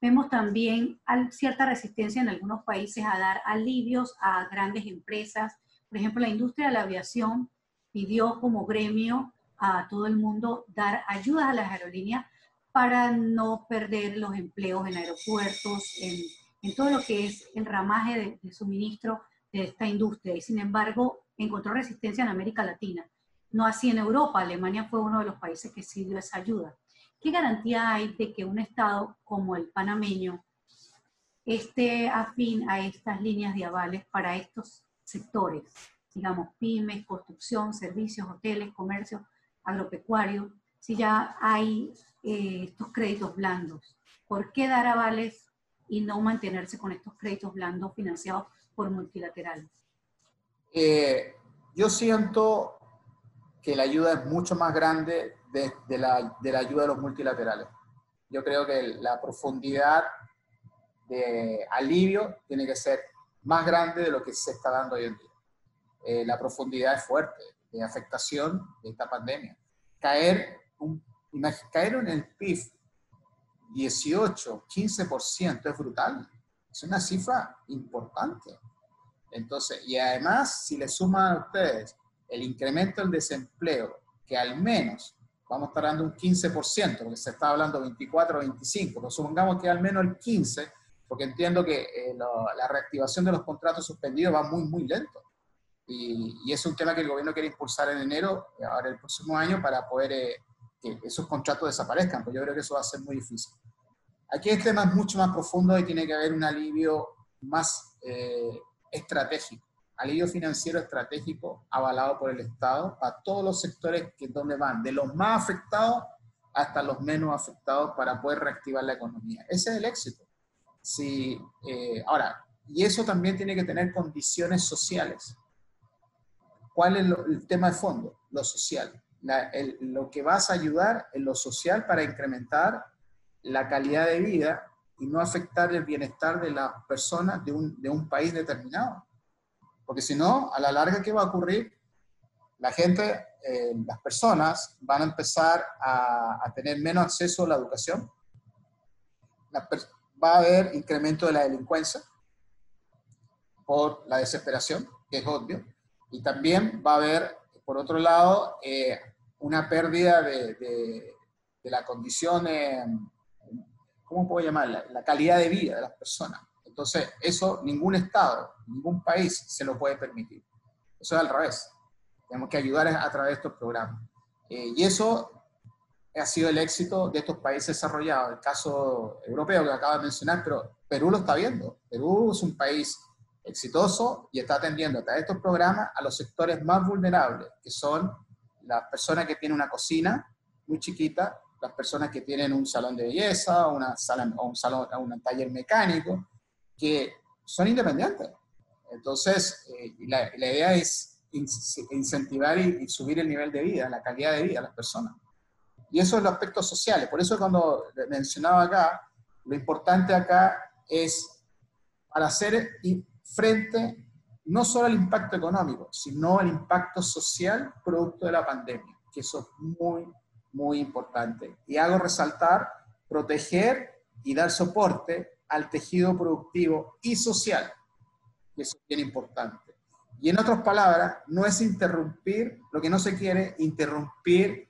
vemos también cierta resistencia en algunos países a dar alivios a grandes empresas. Por ejemplo, la industria de la aviación pidió como gremio a todo el mundo dar ayudas a las aerolíneas para no perder los empleos en aeropuertos, en, todo lo que es el ramaje de suministro de esta industria y sin embargo encontró resistencia en América Latina. No así en Europa, Alemania fue uno de los países que sí esa ayuda. ¿Qué garantía hay de que un Estado como el panameño esté afín a estas líneas de avales para estos sectores? Digamos, pymes, construcción, servicios, hoteles, comercio, agropecuario, si ya hay eh, estos créditos blandos. ¿Por qué dar avales y no mantenerse con estos créditos blandos financiados por multilaterales? Eh, yo siento que la ayuda es mucho más grande de, la, de, la, ayuda de los multilaterales. Yo creo que la profundidad de alivio tiene que ser más grande de lo que se está dando hoy en día. Eh, la profundidad es fuerte de afectación de esta pandemia. Caer, un, caer en el PIB 18, 15% es brutal. Es una cifra importante. Entonces, y además, si le suman a ustedes el incremento del desempleo, que al menos vamos a estar dando un 15%, porque se está hablando 24 o 25, pero supongamos que al menos el 15, porque entiendo que eh, la reactivación de los contratos suspendidos va muy, muy lento. Y, y, es un tema que el gobierno quiere impulsar en enero, ahora el próximo año, para poder eh, que esos contratos desaparezcan, pues yo creo que eso va a ser muy difícil. Aquí el tema es mucho más profundo y tiene que haber un alivio más eh, estratégico, alivio financiero estratégico avalado por el Estado a todos los sectores que donde van, de los más afectados hasta los menos afectados para poder reactivar la economía. Ese es el éxito. Si, eh, ahora, y eso también tiene que tener condiciones sociales. ¿Cuál es el tema de fondo? Lo social. lo que vas a ayudar en lo social para incrementar la calidad de vida y no afectar el bienestar de las personas de un, de un país determinado. Porque si no, a la larga, ¿qué va a ocurrir? La gente, eh, las personas van a empezar a, a, tener menos acceso a la educación. va a haber incremento de la delincuencia por la desesperación, que es obvio. Y también va a haber, por otro lado, eh, una pérdida de, de, de la condición ¿cómo puedo llamarla? La calidad de vida de las personas. Entonces, eso ningún Estado, ningún país se lo puede permitir. Eso es al revés. Tenemos que ayudar a través de estos programas. Eh, y eso ha sido el éxito de estos países desarrollados. El caso europeo que acaba de mencionar, pero Perú lo está viendo. Perú es un país exitoso y está atendiendo a estos programas a los sectores más vulnerables, que son las personas que tienen una cocina muy chiquita las personas que tienen un salón de belleza, una sala, o un, salón, un taller mecánico, que son independientes. Entonces, eh, la, la, idea es incentivar y, subir el nivel de vida, la calidad de vida de las personas. Y eso es los aspectos sociales. Por eso cuando mencionaba acá, lo importante acá es para hacer frente no solo al impacto económico, sino al impacto social producto de la pandemia, que eso es muy, muy importante. Y hago resaltar proteger y dar soporte al tejido productivo y social, que eso es bien importante. Y en otras palabras, no es interrumpir, lo que no se quiere, interrumpir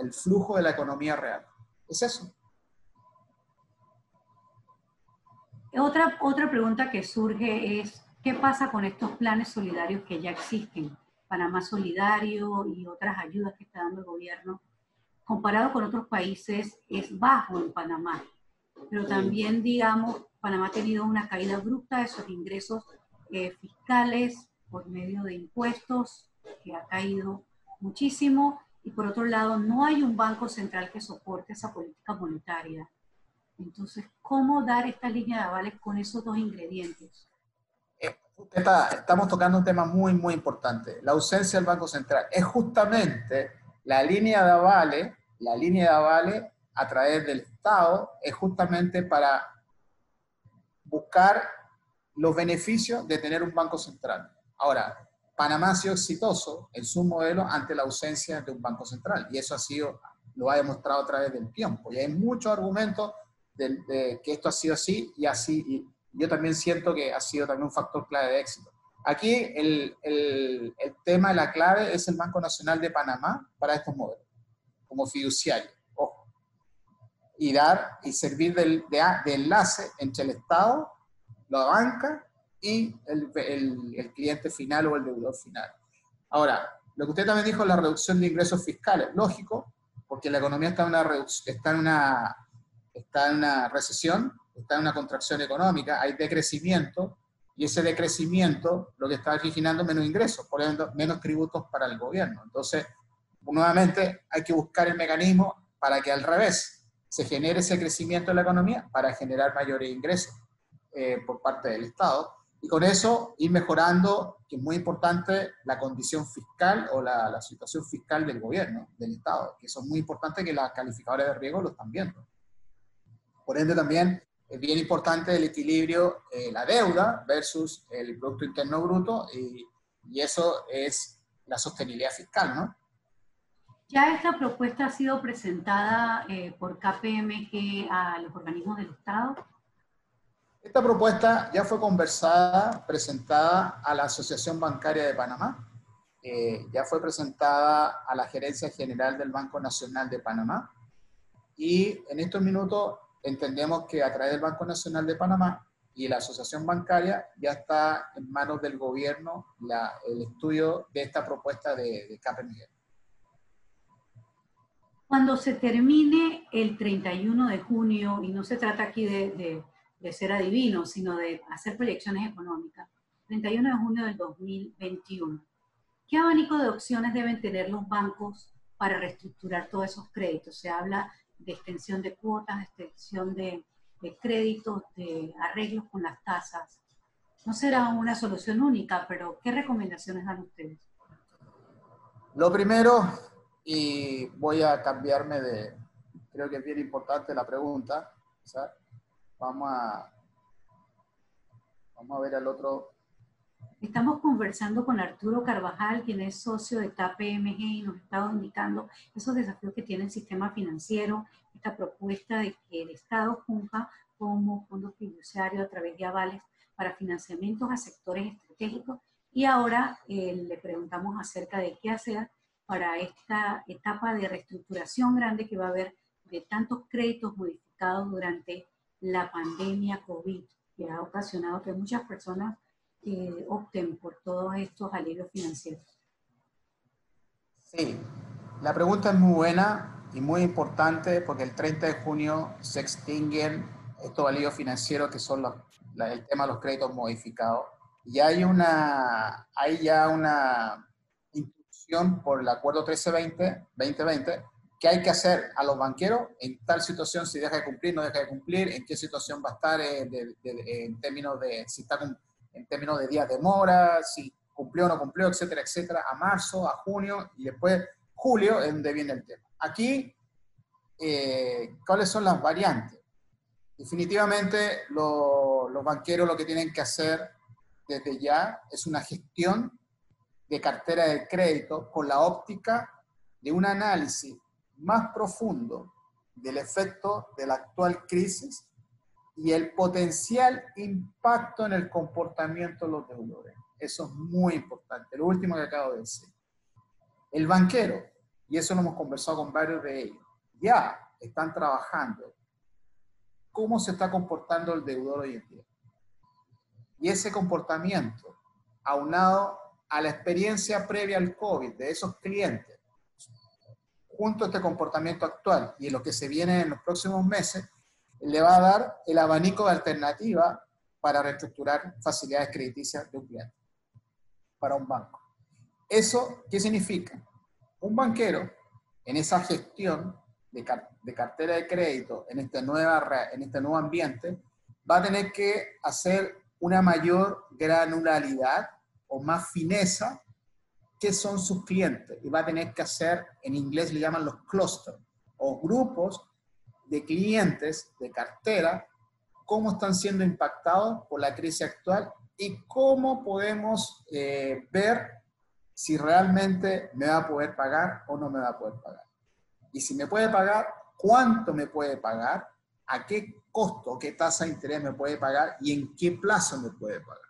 el flujo de la economía real. Es eso. Otra, otra pregunta que surge es, ¿qué pasa con estos planes solidarios que ya existen? Panamá Solidario y otras ayudas que está dando el gobierno comparado con otros países, es bajo en Panamá. Pero también, digamos, Panamá ha tenido una caída abrupta de sus ingresos eh, fiscales por medio de impuestos, que ha caído muchísimo. Y por otro lado, no hay un banco central que soporte esa política monetaria. Entonces, ¿cómo dar esta línea de avales con esos dos ingredientes? Eh, estamos tocando un tema muy, muy importante. La ausencia del Banco Central es justamente la línea de avales, la línea de avales a través del Estado, es justamente para buscar los beneficios de tener un Banco Central. Ahora, Panamá ha sido exitoso en su modelo ante la ausencia de un Banco Central y eso ha sido, lo ha demostrado a través del tiempo. Y hay muchos argumentos de, que esto ha sido así y así. Y yo también siento que ha sido también un factor clave de éxito. Aquí el, el, el tema, la clave es el Banco Nacional de Panamá para estos modelos, como fiduciario, ojo. Y dar y servir de, de enlace entre el Estado, la banca y el, el, cliente final o el deudor final. Ahora, lo que usted también dijo, la reducción de ingresos fiscales, lógico, porque la economía está en una, está en una está en una recesión, está en una contracción económica, hay decrecimiento, y ese decrecimiento lo que está originando menos ingresos, por ejemplo, menos tributos para el gobierno. Entonces, nuevamente hay que buscar el mecanismo para que al revés se genere ese crecimiento en la economía para generar mayores ingresos eh, por parte del Estado. Y con eso ir mejorando, que es muy importante, la condición fiscal o la, la situación fiscal del gobierno, del Estado, que eso es muy importante que las calificadoras de riesgo lo están viendo. Por ende, también es bien importante el equilibrio, eh, la deuda versus el Producto Interno Bruto, y, y, eso es la sostenibilidad fiscal, ¿no? Ya esta propuesta ha sido presentada eh, por KPMG a los organismos del Estado. Esta propuesta ya fue conversada, presentada a la Asociación Bancaria de Panamá, eh, ya fue presentada a la Gerencia General del Banco Nacional de Panamá, y en estos minutos entendemos que a través del Banco Nacional de Panamá y la Asociación Bancaria ya está en manos del gobierno la, el estudio de esta propuesta de, de KPMG. Cuando se termine el 31 de junio, y no se trata aquí de, de, de ser adivino, sino de hacer proyecciones económicas, 31 de junio del 2021, ¿qué abanico de opciones deben tener los bancos para reestructurar todos esos créditos? Se habla de extensión de cuotas, extensión de, de créditos, de arreglos con las tasas. No será una solución única, pero ¿qué recomendaciones dan ustedes? Lo primero, y voy a cambiarme de, creo que es bien importante la pregunta, vamos a, vamos a ver al otro Estamos conversando con Arturo Carvajal, quien es socio de KPMG y nos está indicando esos desafíos que tiene el sistema financiero, esta propuesta de que el Estado junta como fondo fiduciario a través de avales para financiamientos a sectores estratégicos. Y ahora eh, le preguntamos acerca de qué hacer para esta etapa de reestructuración grande que va a haber de tantos créditos modificados durante la pandemia COVID, que ha ocasionado que muchas personas eh, opten por todos estos alivios financieros? Sí, la pregunta es muy buena y muy importante porque el 30 de junio se extinguen estos alivios financieros que son los, la, el tema de los créditos modificados. Y hay, una, hay ya una instrucción por el acuerdo 1320, 2020, que hay que hacer a los banqueros en tal situación, si deja de cumplir, no deja de cumplir, en qué situación va a estar eh, de, de, en términos de si está cumpliendo en términos de días de mora, si cumplió o no cumplió, etcétera, etcétera, a marzo, a junio y después julio, es donde viene el tema. Aquí, eh, ¿cuáles son las variantes? Definitivamente lo, los banqueros lo que tienen que hacer desde ya es una gestión de cartera de crédito con la óptica de un análisis más profundo del efecto de la actual crisis y el potencial impacto en el comportamiento de los deudores. Eso es muy importante. Lo último que acabo de decir. El banquero, y eso lo hemos conversado con varios de ellos, ya están trabajando cómo se está comportando el deudor hoy en día. Y ese comportamiento, aunado a la experiencia previa al COVID de esos clientes, junto a este comportamiento actual y en lo que se viene en los próximos meses, le va a dar el abanico de alternativa para reestructurar facilidades crediticias de un cliente para un banco. ¿Eso qué significa? Un banquero en esa gestión de, cartera de crédito en este, nueva, en este nuevo ambiente, va a tener que hacer una mayor granularidad o más fineza que son sus clientes y va a tener que hacer, en inglés le llaman los clusters o grupos de clientes de cartera, cómo están siendo impactados por la crisis actual y cómo podemos eh, ver si realmente me va a poder pagar o no me va a poder pagar. Y si me puede pagar, cuánto me puede pagar, a qué costo, qué tasa de interés me puede pagar y en qué plazo me puede pagar.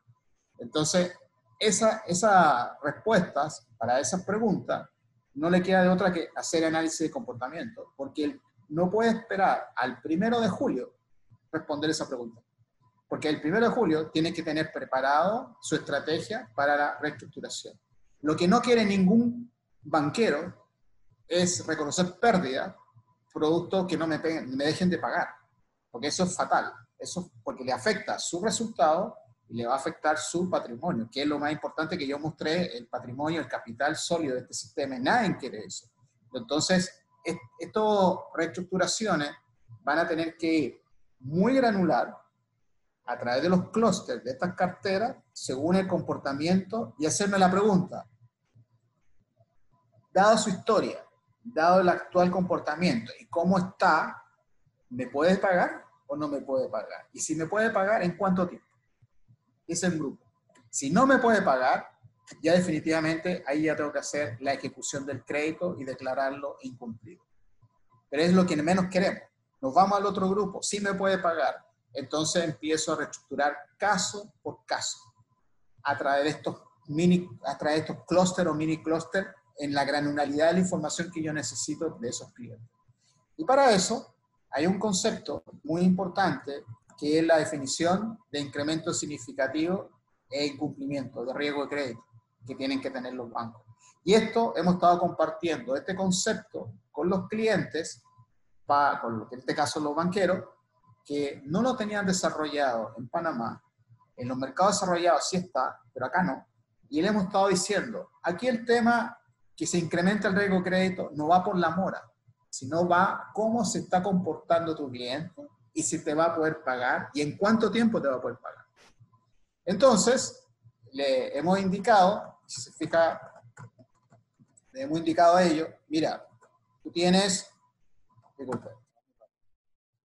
Entonces, esa, esas respuestas para esas preguntas no le queda de otra que hacer análisis de comportamiento, porque no puede esperar al primero de julio responder esa pregunta. Porque el primero de julio tiene que tener preparado su estrategia para la reestructuración. Lo que no quiere ningún banquero es reconocer pérdida, producto que no me, me dejen de pagar, porque eso es fatal. Eso porque le afecta su resultado y le va a afectar su patrimonio, que es lo más importante que yo mostré, el patrimonio, el capital sólido de este sistema. Nadie quiere eso. Entonces, estas reestructuraciones van a tener que ir muy granular a través de los clústeres de estas carteras, según el comportamiento, y hacerme la pregunta, dado su historia, dado el actual comportamiento y cómo está, ¿me puede pagar o no me puede pagar? Y si me puede pagar, ¿en cuánto tiempo? Es el grupo. Si no me puede pagar, ya definitivamente ahí ya tengo que hacer la ejecución del crédito y declararlo incumplido. Pero es lo que menos queremos. Nos vamos al otro grupo, si me puede pagar, entonces empiezo a reestructurar caso por caso a través de estos mini, a través de estos clúster o mini clúster en la granularidad de la información que yo necesito de esos clientes. Y para eso hay un concepto muy importante que es la definición de incremento significativo e incumplimiento de riesgo de crédito que tienen que tener los bancos. Y esto hemos estado compartiendo este concepto con los clientes, para, con en este caso los banqueros, que no lo tenían desarrollado en Panamá. En los mercados desarrollados sí está, pero acá no. Y le hemos estado diciendo, aquí el tema que se incrementa el riesgo de crédito no va por la mora, sino va cómo se está comportando tu cliente y si te va a poder pagar y en cuánto tiempo te va a poder pagar. Entonces, le hemos indicado, si se fija, le hemos indicado a ellos, mira, tú tienes,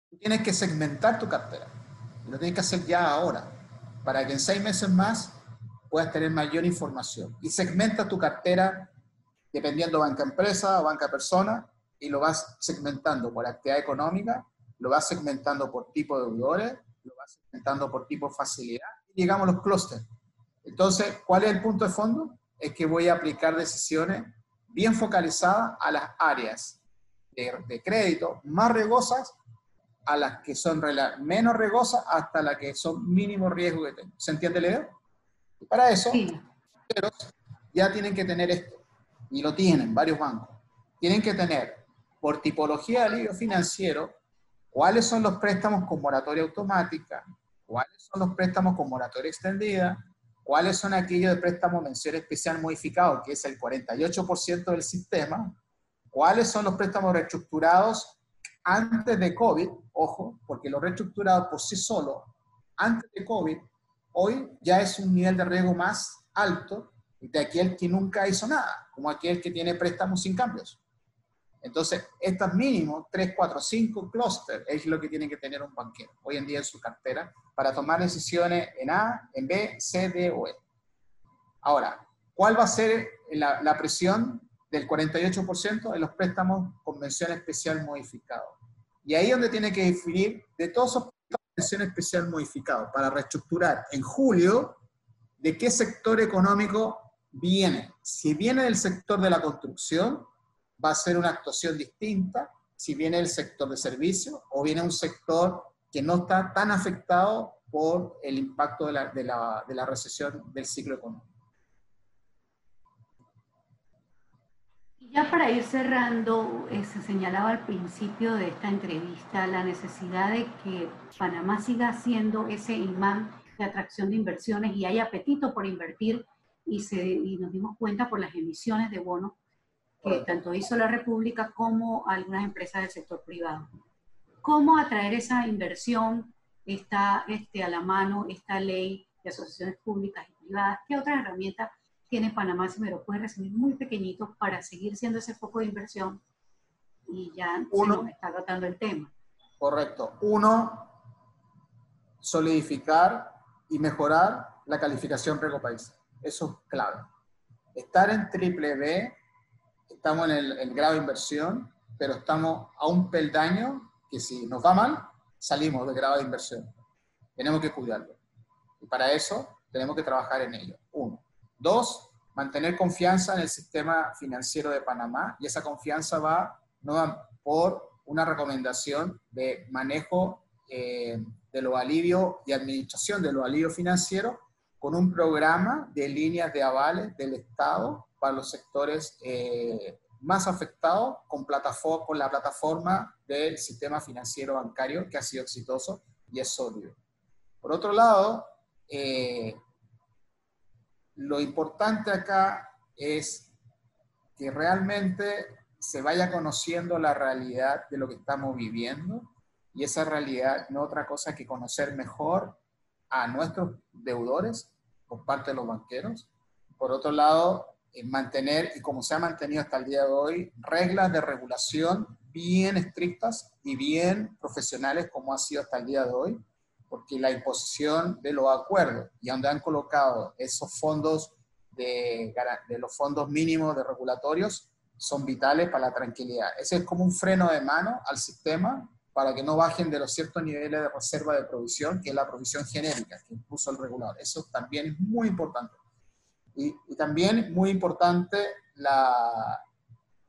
tú tienes que segmentar tu cartera. Y lo tienes que hacer ya ahora, para que en seis meses más puedas tener mayor información. Y segmenta tu cartera dependiendo banca empresa o banca persona, y lo vas segmentando por actividad económica, lo vas segmentando por tipo de deudores, lo vas segmentando por tipo de facilidad, y llegamos a los clústeres. Entonces, ¿cuál es el punto de fondo? Es que voy a aplicar decisiones bien focalizadas a las áreas de, crédito más riesgosas, a las que son menos riesgosas, hasta las que son mínimo riesgo que tengo. ¿Se entiende idea? Y para eso, ya tienen que tener esto y lo tienen varios bancos, tienen que tener por tipología de alivio financiero cuáles son los préstamos con moratoria automática, cuáles son los préstamos con moratoria extendida, cuáles son aquellos de préstamo mención especial modificado, que es el 48% del sistema, cuáles son los préstamos reestructurados antes de COVID, ojo, porque los reestructurados por sí solos, antes de COVID, hoy ya es un nivel de riesgo más alto de aquel que nunca hizo nada, como aquel que tiene préstamos sin cambios. Entonces, estos mínimos, 3, 4, 5 clústeres, es lo que tiene que tener un banquero hoy en día en su cartera para tomar decisiones en A, en B, C, D o E. Ahora, ¿cuál va a ser la, la presión del 48% de los préstamos con mención especial modificado? Y ahí es donde tiene que definir de todos esos préstamos con mención especial modificado para reestructurar en julio de qué sector económico viene. Si viene del sector de la construcción, va a ser una actuación distinta. Si viene del sector de servicios o viene un sector que no está tan afectado por el impacto de la, de la, de la recesión del ciclo económico. Ya para ir cerrando, eh, se señalaba al principio de esta entrevista la necesidad de que Panamá siga siendo ese imán de atracción de inversiones y hay apetito por invertir y, se, y nos dimos cuenta por las emisiones de bonos que tanto hizo la República como algunas empresas del sector privado. ¿Cómo atraer esa inversión? Está este, a la mano esta ley de asociaciones públicas y privadas. ¿Qué otras herramientas tiene Panamá, si me lo puede resumir, muy pequeñito para seguir siendo ese foco de inversión? Y ya Uno, se nos está tratando el tema. Correcto. Uno, solidificar y mejorar la calificación Rego País. Eso es clave. Estar en triple B, estamos en el, grado de inversión, pero estamos a un peldaño que si nos va mal, salimos del grado de inversión. Tenemos que cuidarlo. Y para eso tenemos que trabajar en ello. Uno. Dos, mantener confianza en el sistema financiero de Panamá y esa confianza va no por una recomendación de manejo eh, de los alivios y administración de los alivios financieros con un programa de líneas de avales del Estado para los sectores eh, más afectados con, con la plataforma del sistema financiero bancario que ha sido exitoso y es sólido. Por otro lado, eh, lo importante acá es que realmente se vaya conociendo la realidad de lo que estamos viviendo y esa realidad no otra cosa que conocer mejor a nuestros deudores por parte de los banqueros. Por otro lado, mantener, y como se ha mantenido hasta el día de hoy, reglas de regulación bien estrictas y bien profesionales como ha sido hasta el día de hoy, porque la imposición de los acuerdos y donde han colocado esos fondos de, de los fondos mínimos de regulatorios son vitales para la tranquilidad. Ese es como un freno de mano al sistema para que no bajen de los ciertos niveles de reserva de provisión, que es la provisión genérica que impuso el regulador. Eso también es muy importante. Y, y también muy importante la,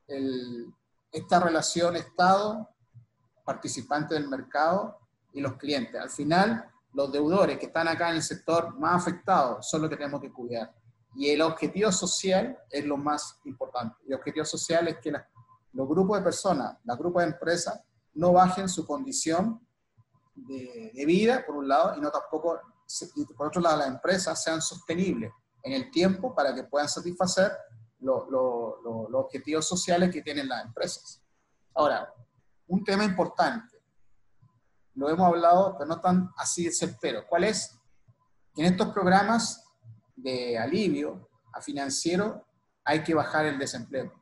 el, esta relación Estado, participante del mercado y los clientes. Al final, los deudores que están acá en el sector más afectado son los que tenemos que cuidar. Y el objetivo social es lo más importante. El objetivo social es que los grupos de personas, los grupos de empresas, no bajen su condición de, vida, por un lado, y no tampoco, y por otro lado, las empresas sean sostenibles en el tiempo para que puedan satisfacer los objetivos sociales que tienen las empresas. Ahora, un tema importante, lo hemos hablado, pero no tan así de certero. ¿Cuál es? En estos programas de alivio a financiero hay que bajar el desempleo.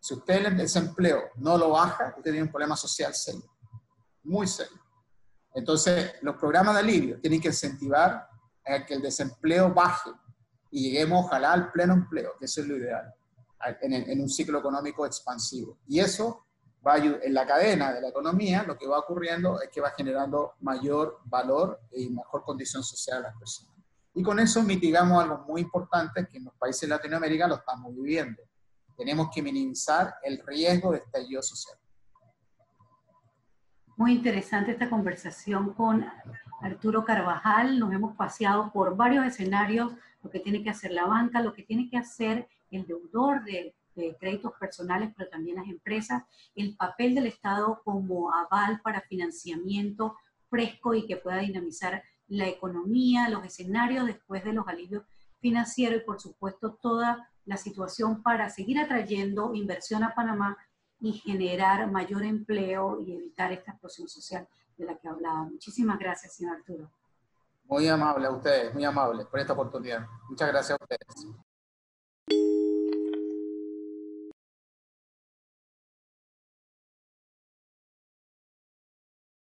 Si usted el desempleo no lo baja, usted tiene un problema social serio, muy serio. Entonces, los programas de alivio tienen que incentivar a que el desempleo baje y lleguemos, ojalá, al pleno empleo, que eso es lo ideal, en, en un ciclo económico expansivo. Y eso va a, en la cadena de la economía, lo que va ocurriendo es que va generando mayor valor y mejor condición social a las personas. Y con eso mitigamos algo muy importante que en los países de Latinoamérica lo estamos viviendo tenemos que minimizar el riesgo de estallido social. Muy interesante esta conversación con Arturo Carvajal. Nos hemos paseado por varios escenarios, lo que tiene que hacer la banca, lo que tiene que hacer el deudor de, créditos personales, pero también las empresas, el papel del Estado como aval para financiamiento fresco y que pueda dinamizar la economía, los escenarios después de los alivios financieros y por supuesto toda la situación para seguir atrayendo inversión a Panamá y generar mayor empleo y evitar esta explosión social de la que hablaba. Muchísimas gracias, señor Arturo. Muy amable a ustedes, muy amable por esta oportunidad. Muchas gracias a ustedes.